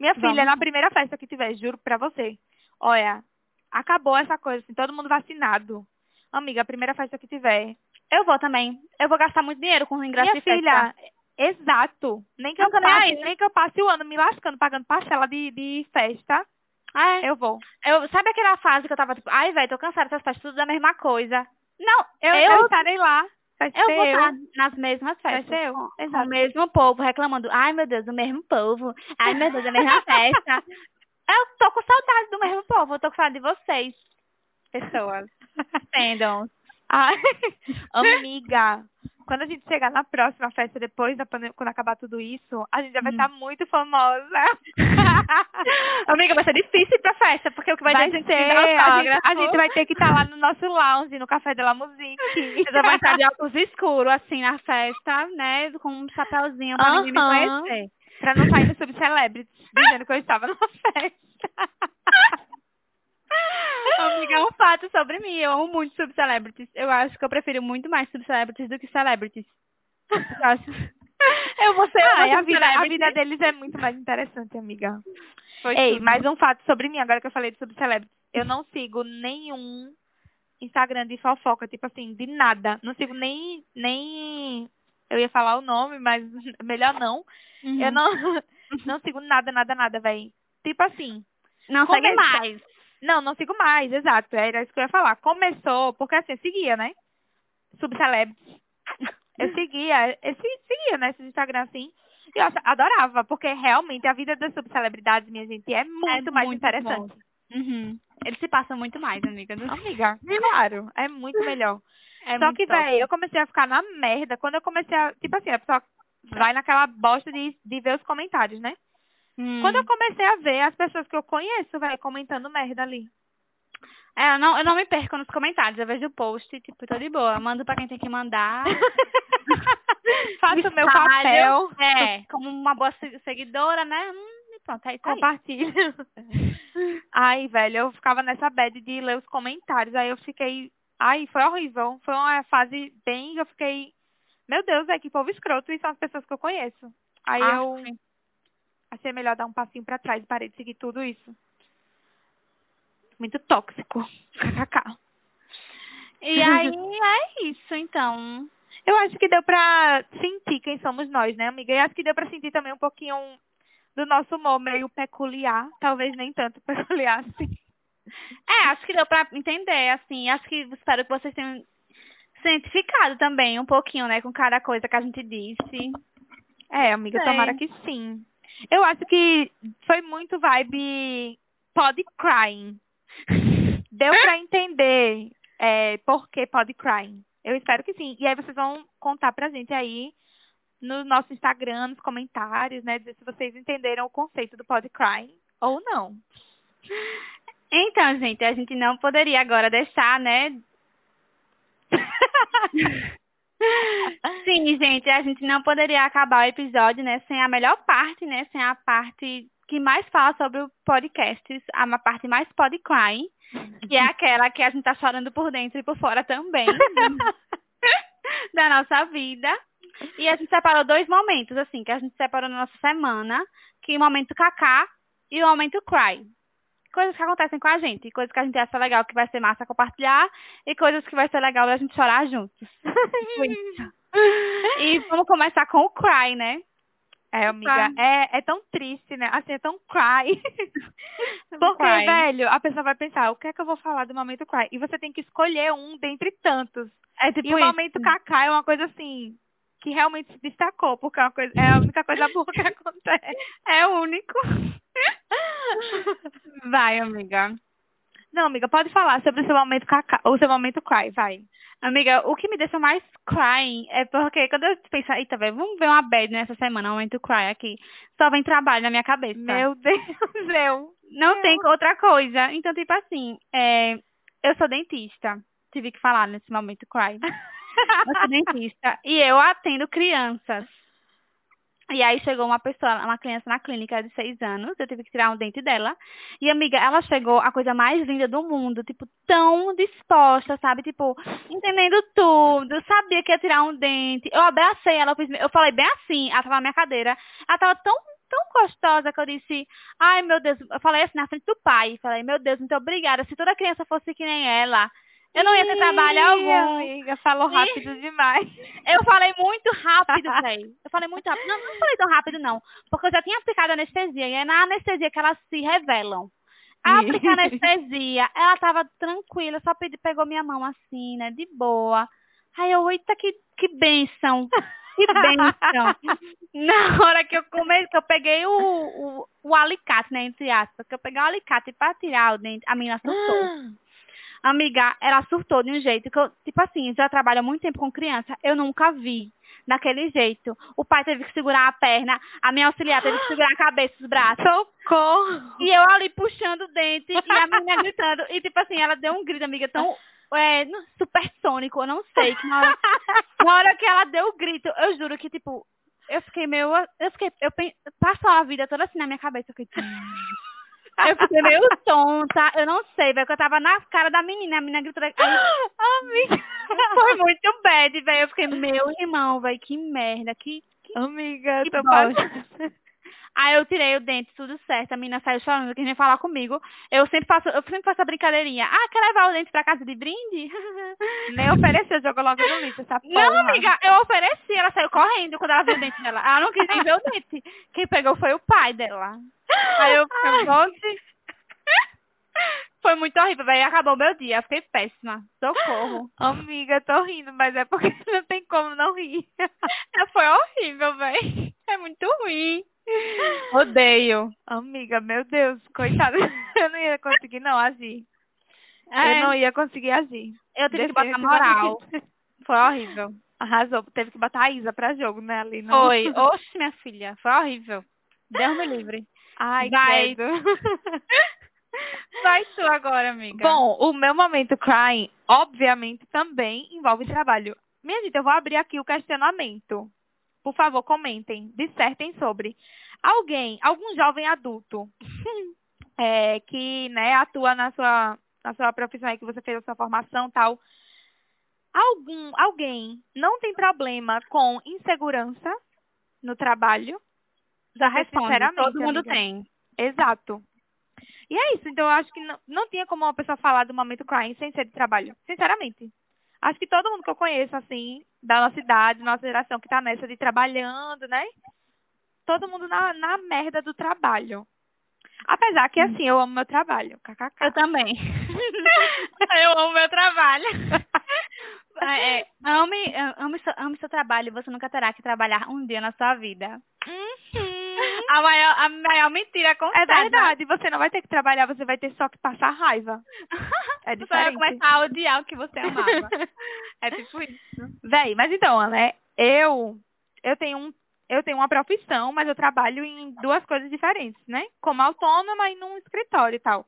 Minha filha, Vamos. na primeira festa que tiver, juro pra você. Olha, acabou essa coisa, assim, todo mundo vacinado. Amiga, a primeira festa que tiver. Eu vou também. Eu vou gastar muito dinheiro com ingresso Minha de festa. filha, exato. Nem que, Não eu nem passe, nem que eu passe o ano me lascando, pagando parcela de, de festa, É. eu vou. Eu, sabe aquela fase que eu tava tipo, ai, velho, tô cansada dessas festas, tudo da mesma coisa. Não, Eu, eu, eu estarei lá. Vai eu vou eu. estar nas mesmas Vai festas. ser eu. Exato. o mesmo povo reclamando, ai meu Deus, o mesmo povo. Ai meu Deus, a mesma festa. Eu tô com saudade do mesmo povo, eu tô com saudade de vocês. Pessoas. Entendam. Ai, amiga, quando a gente chegar na próxima festa, depois da pandemia, quando acabar tudo isso, a gente já vai Hum. estar muito famosa. Amiga, vai ser difícil ir pra festa, porque o que vai, Vai ter gente tá de ó, a gente vai ter que estar lá no nosso lounge, no Café de la Musique. Vocês vão estar de óculos escuros, assim, na festa, né? Com um chapéuzinho pra ninguém me conhecer. Pra não sair no Subcelebrities, dizendo que eu estava na festa. Amiga, um fato sobre mim. Eu amo muito subcelebrities. Eu acho que eu prefiro muito mais subcelebrities do que celebrities. Eu acho... Eu vou ser Ah, uma a, vida, a vida deles é muito mais interessante, amiga. Foi Ei, tudo. mais um fato sobre mim, agora que eu falei de subcelebrities. Eu não sigo nenhum Instagram de fofoca, tipo assim, de nada. Não sigo nem, nem, eu ia falar o nome, mas melhor não. Uhum. Eu não, não sigo nada, nada, nada, véi. Tipo assim, Não segue mais. Não, não sigo mais, exato. Era isso que eu ia falar. Começou, porque assim, eu seguia, né? Subcelebrities. Eu seguia, eu se- seguia nesse Instagram assim. E eu adorava, porque realmente a vida das subcelebridades, minha gente, é muito mais muito interessante. Uhum. Eles se passam muito mais, amiga. Amiga, claro, é muito melhor. É Só muito que, velho, eu comecei a ficar na merda quando eu comecei a. Tipo assim, a pessoa vai naquela bosta de, de ver os comentários, né? Hum. Quando eu comecei a ver as pessoas que eu conheço, velho, comentando merda ali. É, eu não, eu não me perco nos comentários. Eu vejo o post, tipo, tô de boa. Mando pra quem tem que mandar. Faço o meu papel. É, como uma boa se- seguidora, né? Hum, e pronto, é isso aí. Compartilho. Ai, velho, eu ficava nessa bad de ler os comentários. Aí eu fiquei. Ai, foi horrível. Foi uma fase bem. Eu fiquei. Meu Deus, é que povo escroto. E são as pessoas que eu conheço. Aí Ah, eu sim. Achei melhor dar um passinho pra trás e parei de seguir tudo isso. Muito tóxico. KKK. E aí é isso, então. Eu acho que deu pra sentir quem somos nós, né, amiga? E acho que deu pra sentir também um pouquinho do nosso humor meio peculiar. Talvez nem tanto peculiar assim. É, acho que deu pra entender, assim. Acho que espero que vocês tenham se identificado também um pouquinho, né, com cada coisa que a gente disse. É, amiga, Sei. tomara que sim. Eu acho que foi muito vibe pod crying. Deu pra entender é, por que pod crying. Eu espero que sim. E aí vocês vão contar pra gente aí no nosso Instagram, nos comentários, né? Dizer se vocês entenderam o conceito do pod crying ou não. Então, gente, a gente não poderia agora deixar, né? Sim, gente, a gente não poderia acabar o episódio, né, sem a melhor parte, né, sem a parte que mais fala sobre o podcast, a uma parte mais podcry, que é aquela que a gente tá chorando por dentro e por fora também da nossa vida. E a gente separou dois momentos, assim, que a gente separou na nossa semana, que o momento Kaká e o momento Cry. Coisas que acontecem com a gente, coisas que a gente acha legal que vai ser massa compartilhar e coisas que vai ser legal a gente chorar juntos. E vamos começar com o Cry, né? É, amiga, é, é tão triste, né? Assim, é tão cry. Porque, Cry. velho, a pessoa vai pensar, o que é que eu vou falar do momento cry? E você tem que escolher um dentre tantos. É tipo e o isso. momento Kaká é uma coisa assim, que realmente se destacou, porque é, uma coisa, é a única coisa boa que acontece. É único. Vai, amiga. Não, amiga, pode falar sobre o seu momento Kaká, ou seu momento cry, vai. Amiga, o que me deixa mais crying é porque quando eu penso, eita, velho, vamos ver uma bad nessa semana, um momento cry aqui. Só vem trabalho na minha cabeça. Meu Deus, eu. Não Meu. tem outra coisa. Então, tipo assim, é, eu sou dentista. Tive que falar nesse momento cry. Eu sou dentista. E eu atendo crianças. E aí chegou uma pessoa, uma criança na clínica de seis anos, eu tive que tirar um dente dela. E amiga, ela chegou a coisa mais linda do mundo, tipo, tão disposta, sabe? Tipo, entendendo tudo, sabia que ia tirar um dente. Eu abracei ela, eu, fiz- eu falei bem assim, ela tava na minha cadeira. Ela tava tão, tão gostosa que eu disse, ai meu Deus, eu falei assim na frente do pai, falei, meu Deus, muito obrigada. Se toda criança fosse que nem ela, eu não ia ter trabalho algum. Amiga, falou Ih. rápido demais. Eu falei muito rápido, velho. Eu falei muito rápido. Não, não falei tão rápido, não. Porque eu já tinha aplicado anestesia. E é na anestesia que elas se revelam. Ih. aplicar anestesia, ela tava tranquila, só pedi, pegou minha mão assim, né, de boa. Aí eu, eita, que, que bênção. Que bênção. Na hora que eu comecei, que eu peguei o, o, o alicate, né, entre aspas, que eu peguei o alicate pra tirar o dente, a menina surtou. Amiga, ela surtou de um jeito que eu, tipo assim, já trabalho há muito tempo com criança, eu nunca vi daquele jeito. O pai teve que segurar a perna, a minha auxiliar teve que segurar a cabeça, os braços. Socorro! E eu ali puxando o dente e a menina gritando. E tipo assim, ela deu um grito, amiga, tão é, supersônico, eu não sei. Que na, hora, na hora que ela deu o grito, eu juro que, tipo, eu fiquei meio. Eu fiquei. Eu pen- passou a vida toda assim na minha cabeça. Eu fiquei. Eu fiquei meio tonta. Eu não sei, velho, que eu tava na cara da menina. A menina gritou. Aí, Amiga. foi muito bad, velho. Eu fiquei, meu irmão, velho, que merda. Que, que... Amiga, Que tô bosta. passando. Aí eu tirei o dente, tudo certo. A menina saiu chorando, quis nem falar comigo. Eu sempre faço, eu sempre faço a brincadeirinha. Ah, quer levar o dente pra casa de brinde? Nem ofereceu, jogou logo no lixo essa porra. Não, amiga, eu ofereci, ela saiu correndo quando ela viu o dente dela. Ela não quis nem ver o dente. Quem pegou foi o pai dela. Aí eu fiquei. Foi muito horrível, velho. Acabou meu dia, fiquei péssima. Socorro. Amiga, tô rindo, mas é porque não tem como não rir. Foi horrível, velho. É muito ruim. Odeio. Amiga, meu Deus, coitada. Eu não ia conseguir não agir. É, Eu não ia conseguir agir. eu tive que botar Definitivamente. moral. Foi horrível. Arrasou, teve que botar a Isa pra jogo, né, ali. No... Foi. Oxe, minha filha. Foi horrível. Deus me livre. Ai, Vai. credo. Vai tu agora, amiga. Bom, o meu momento crying, obviamente, também envolve trabalho. Minha gente, eu vou abrir aqui o questionamento. Por favor, comentem, dissertem sobre. Alguém, algum jovem adulto é, que né, atua na sua, na sua profissão aí, que você fez a sua formação tal. Algum, alguém não tem problema com insegurança no trabalho? já responde. sinceramente, Todo mundo amiga. tem. Exato. E é isso, então eu acho que não, não tinha como uma pessoa falar do momento crying sem ser de trabalho. Sinceramente. Acho que todo mundo que eu conheço, assim, da nossa idade, nossa geração, que tá nessa de trabalhando, né? Todo mundo na, na merda do trabalho. Apesar que, assim, eu amo meu trabalho. KKK. Eu também. eu amo meu trabalho. É, é, ame, ame, seu, ame seu trabalho, você nunca terá que trabalhar um dia na sua vida. Uhum. A maior, a maior mentira É contada. verdade, você não vai ter que trabalhar, você vai ter só que passar raiva. É Você vai diferente. começar a odiar o que você amava. é tipo isso. Véi, mas então, né? Eu, eu tenho um, eu tenho uma profissão, mas eu trabalho em duas coisas diferentes, né? Como autônoma e num escritório e tal.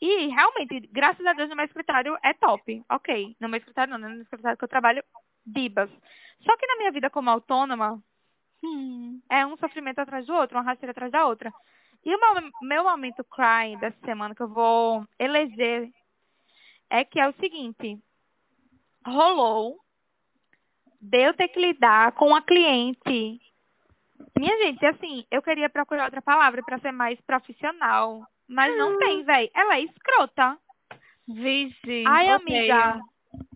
E realmente, graças a Deus, no meu escritório é top. Ok. No meu escritório não, né? no escritório que eu trabalho, dibas. Só que na minha vida como autônoma, hum, é um sofrimento atrás do outro, uma rasteira atrás da outra. E o meu, meu momento cry dessa semana que eu vou eleger é que é o seguinte. Rolou de eu ter que lidar com uma cliente. Minha gente, assim, eu queria procurar outra palavra para ser mais profissional, mas não Hum. tem, véi. Ela é escrota. Vixe. Ai, odeio. amiga,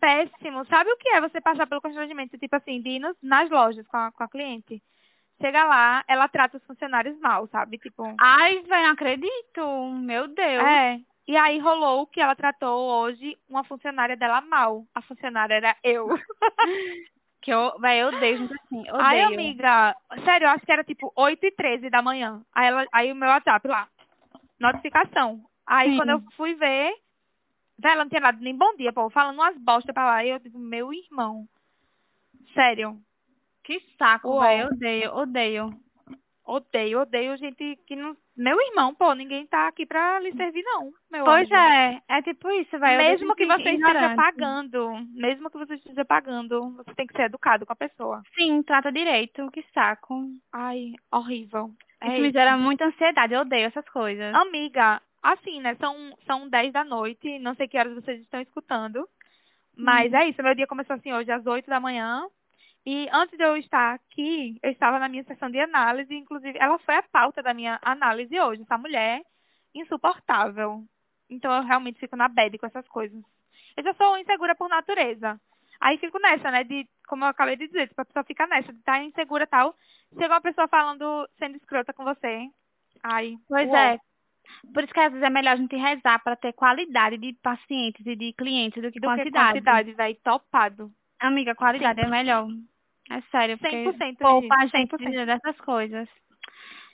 péssimo. Sabe o que é você passar pelo constrangimento, tipo assim, de ir nos- nas lojas com a, com a cliente? Chega lá, ela trata os funcionários mal, sabe? Tipo, Ai, velho, não acredito. Meu Deus. é. E aí rolou que ela tratou hoje uma funcionária dela mal. A funcionária era eu. Que eu, velho, eu odeio gente assim. Odeio. Ai, amiga, sério, eu acho que era tipo 8 e 13 da manhã. Aí, ela, aí o meu WhatsApp lá, notificação. Aí Sim. quando eu fui ver, velho, ela não tinha dado nem bom dia, pô, falando umas bostas pra lá. E eu digo, meu irmão, sério, Que saco, Uau. velho. Odeio, odeio. odeio, odeio gente que não... Meu irmão, pô, ninguém tá aqui pra lhe servir não, meu Pois anjo. é, é tipo isso, velho. Mesmo que você ignorante. esteja pagando, mesmo que você esteja pagando, você tem que ser educado com a pessoa. Sim, trata direito. Que saco. Ai, horrível. É isso me gera muita ansiedade. Eu odeio essas coisas. Amiga, assim, né? São, são 10 da noite, não sei que horas vocês estão escutando. Mas Hum. é isso, meu dia começou assim hoje às 8 da manhã. E antes de eu estar aqui, eu estava na minha sessão de análise, inclusive ela foi a pauta da minha análise hoje, essa mulher insuportável. Então eu realmente fico na bad com essas coisas. Eu já sou insegura por natureza. Aí fico nessa, né, de, como eu acabei de dizer, tipo, a pessoa fica nessa, de estar insegura e tal. Chega uma pessoa falando, sendo escrota com você. Ai, Pois uou. é. Por isso que às vezes é melhor a gente rezar para ter qualidade de pacientes e de clientes do que do que quantidade. quantidade, velho, topado. Amiga, qualidade é melhor. É sério, porque 100% poupa a gente, gente 100%. de- dessas coisas.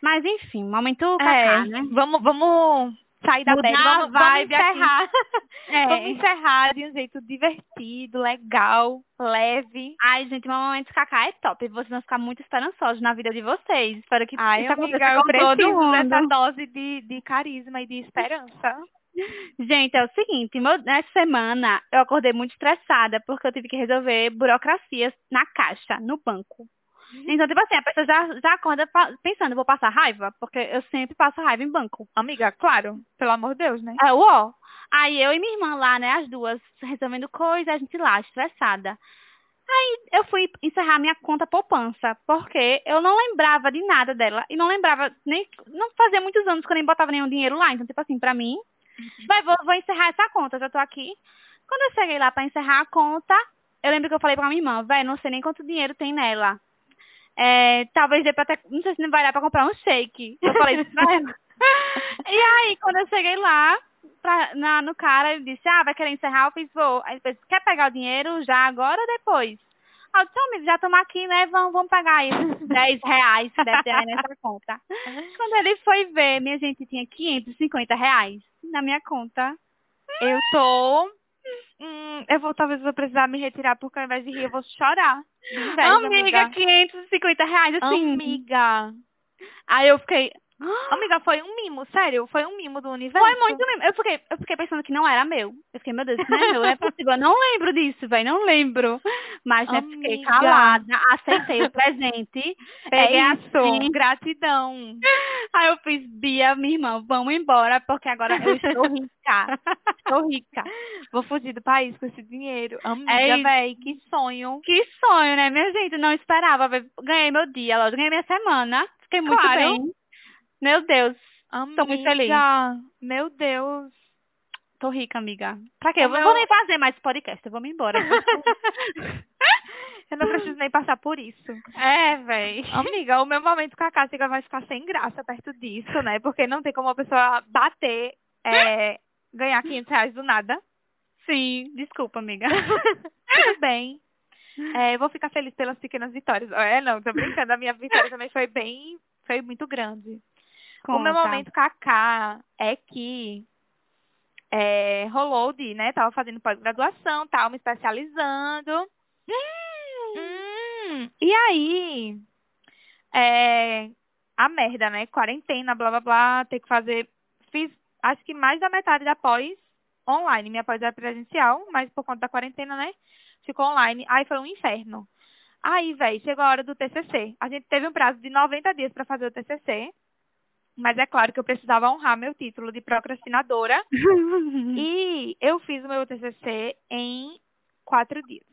Mas enfim, momento É, cacá, né? vamos, vamos sair da bad, vamos, vamos encerrar. É. Vamos encerrar de um jeito divertido, legal, leve. Ai, gente, meu momento cacá é top. Vocês vão ficar muito esperançosos na vida de vocês. Espero que Ai, isso amiga, aconteça eu com todo mundo. dessa dose de, de carisma e de esperança. Gente, é o seguinte, meu- nessa semana eu acordei muito estressada porque eu tive que resolver burocracias na caixa, no banco. Então, tipo assim, a pessoa já, já acorda pensando, vou passar raiva, porque eu sempre passo raiva em banco. Amiga, claro, pelo amor de Deus, né? Aí, eu, ó. Aí eu e minha irmã lá, né, as duas, resolvendo coisa, a gente lá, estressada. Aí eu fui encerrar minha conta poupança, porque eu não lembrava de nada dela, e não lembrava, nem, não fazia muitos anos que eu nem botava nenhum dinheiro lá, então, tipo assim, pra mim, vai, vou, vou encerrar essa conta, já tô aqui. Quando eu cheguei lá pra encerrar a conta, eu lembro que eu falei pra minha irmã, velho, não sei nem quanto dinheiro tem nela. É, talvez dê pra até, não sei se não vai dar pra comprar um shake. Eu falei isso pra ela. E aí, quando eu cheguei lá, pra, na, no cara, ele disse, ah, vai querer encerrar? Eu fiz, vou. Aí ele disse, quer pegar o dinheiro já agora ou depois? Disse, "Ô, amigo, já estamos aqui, né? Vamos, vamos pagar aí uns 10 reais, que deve ter aí nessa conta. Quando ele foi ver, minha gente tinha 550 reais na minha conta. Eu tô. Hum, eu vou, talvez vou precisar me retirar, porque ao invés de rir, eu vou chorar. Inveja, amiga, 550 reais, assim. Amiga. Aí eu fiquei, Amiga, foi um mimo, sério, foi um mimo do universo. Foi muito mesmo. Eu fiquei, eu fiquei pensando que não era meu. Eu fiquei, meu Deus, isso não é meu, não é possível. Eu não lembro disso, velho, não lembro. Mas, né, fiquei calada, aceitei o presente, peguei É isso, gratidão. Aí eu fiz, Bia, minha irmã, vamos embora, porque agora eu estou rica. Estou rica. Vou fugir do país com esse dinheiro. É Amiga, isso. véi, que sonho. Que sonho, né, minha gente? Não esperava. Ganhei meu dia, lógico, ganhei minha semana. Fiquei muito Claro. bem. Meu Deus, Amiga, muito feliz. Meu Deus. tô rica, amiga. Pra quê? Eu O vou nem fazer mais podcast, eu vou me embora. Eu não preciso nem passar por isso. é, véi. Amiga, o meu momento com a Cássia vai ficar sem graça perto disso, né? Porque não tem como a pessoa bater, é, ganhar 500 reais do nada. Sim, desculpa, amiga. Tudo bem. É, eu vou ficar feliz pelas pequenas vitórias. É, não, tô brincando. A minha vitória também foi bem, foi muito grande. O meu Conta. momento Kaká é que é, rolou de, né? Tava fazendo pós-graduação, tal, me especializando. Hum, e aí, é, a merda, né? Quarentena, blá blá blá, ter que fazer. Fiz acho que mais da metade da pós online. Minha pós era presencial, mas por conta da quarentena, né? Ficou online. Aí foi um inferno. Aí, velho, chegou a hora do TCC. A gente teve um prazo de 90 dias para fazer o TCC. Mas é claro que eu precisava honrar meu título de procrastinadora. E eu fiz o meu TCC em quatro dias.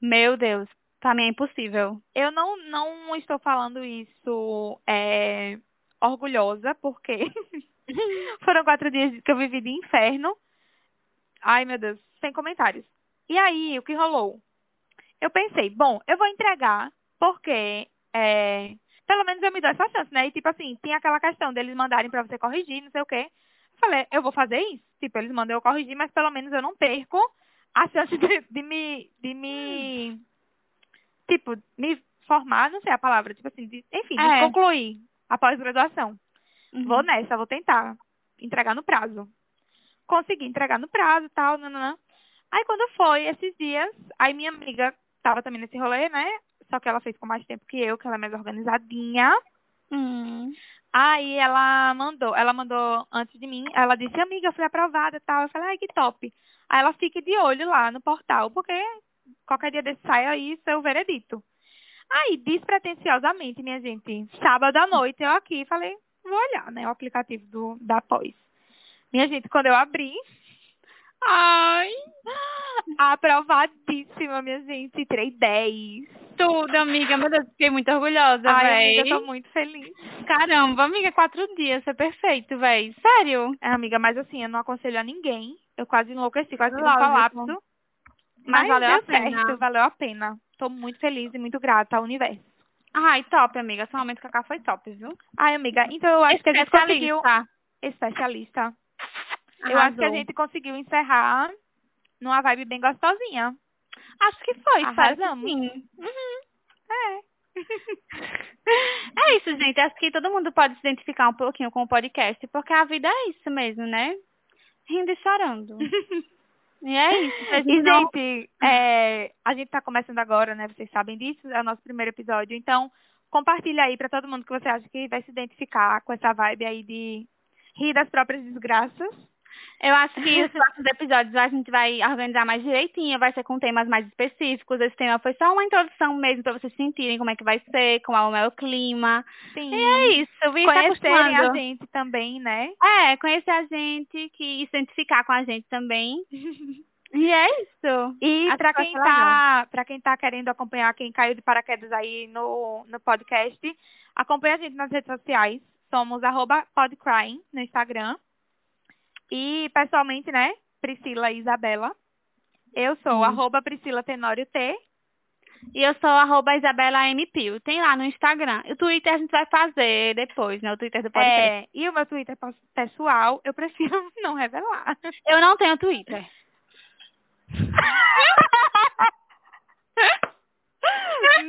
Meu Deus, pra mim é impossível. Eu não, não estou falando isso é, orgulhosa, porque foram quatro dias que eu vivi de inferno. Ai, meu Deus, sem comentários. E aí, o que rolou? Eu pensei, bom, eu vou entregar, porque é, pelo menos eu me dou essa chance, né? E tipo assim, tinha aquela questão deles mandarem pra você corrigir, não sei o quê. Eu falei, eu vou fazer isso. Tipo, eles mandam eu corrigir, mas pelo menos eu não perco a chance de, de me. de me. Tipo, me formar, não sei a palavra, tipo assim, de, enfim, de É. concluir a pós-graduação. Uhum. Vou nessa, vou tentar entregar no prazo. Consegui entregar no prazo e tal, nananã. Aí quando foi esses dias, aí minha amiga tava também nesse rolê, né? Só que ela fez com mais tempo que eu, que ela é mais organizadinha. Hum. Aí ela mandou, ela mandou antes de mim, ela disse, amiga, eu fui aprovada e tal. Eu falei, ai, que top. Aí ela fica de olho lá no portal, porque qualquer dia desse sai aí seu veredito. Aí, despretensiosamente, minha gente, sábado à noite eu aqui falei, vou olhar, né, o aplicativo do, da pós. Minha gente, quando eu abri, Ai, aprovadíssima, minha gente, tirei 10. Tudo, amiga. Meu Deus, fiquei muito orgulhosa, Ai, véi. amiga, eu tô muito feliz. Caramba, amiga, quatro dias, é perfeito, véi. Sério? É, amiga, mas assim, eu não aconselho a ninguém. Eu quase enlouqueci, quase tive um colapso. Mas valeu deu a pena. certo, valeu a pena. Tô muito feliz e muito grata ao universo. Ai, top, amiga. Esse momento com a Cacá foi top, viu? Ai, amiga, então eu acho que a gente conseguiu... Especialista. Especialista. Eu acho que a Arrasou. gente conseguiu encerrar numa vibe bem gostosinha. Acho que foi, Arrasamos. sim. Uhum. É. É isso, gente. Acho que todo mundo pode se identificar um pouquinho com o podcast, porque a vida é isso mesmo, né? Rindo e chorando. E é isso. A gente não- gente, é, a gente tá começando agora, né? Vocês sabem disso, é o nosso primeiro episódio. Então, compartilha aí pra todo mundo que você acha que vai se identificar com essa vibe aí de rir das próprias desgraças. Eu acho que os próximos episódios a gente vai organizar mais direitinho, vai ser com temas mais específicos. Esse tema foi só uma introdução mesmo para vocês sentirem como é que vai ser, como é o clima. Sim. E é isso, vim Conhecerem a gente também, né? É, conhecer a gente, que se identificar com a gente também. e é isso. E para quem tá, quem tá querendo acompanhar quem caiu de paraquedas aí no, no podcast, acompanha a gente nas redes sociais. Somos arroba podcrying no Instagram. E pessoalmente, né? Priscila e Isabela. Eu sou Sim. arroba Priscila Tenório T. E eu sou arroba Isabela M. Pio. Tem lá no Instagram. O Twitter a gente vai fazer depois, né? O Twitter do podcast. É, e o meu Twitter pessoal, eu prefiro não revelar. Eu não tenho Twitter.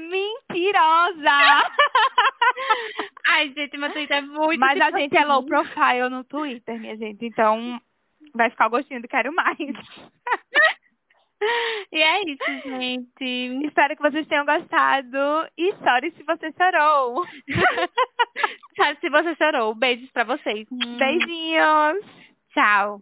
Mentirosa! Ai, gente, meu Twitter é muito Mas a gente é low profile no Twitter, minha gente. Então, vai ficar o gostinho do quero mais. E é isso, gente. Espero que vocês tenham gostado. E sorry se você chorou. Sabe se você chorou. Beijos pra vocês. Beijinhos. Tchau.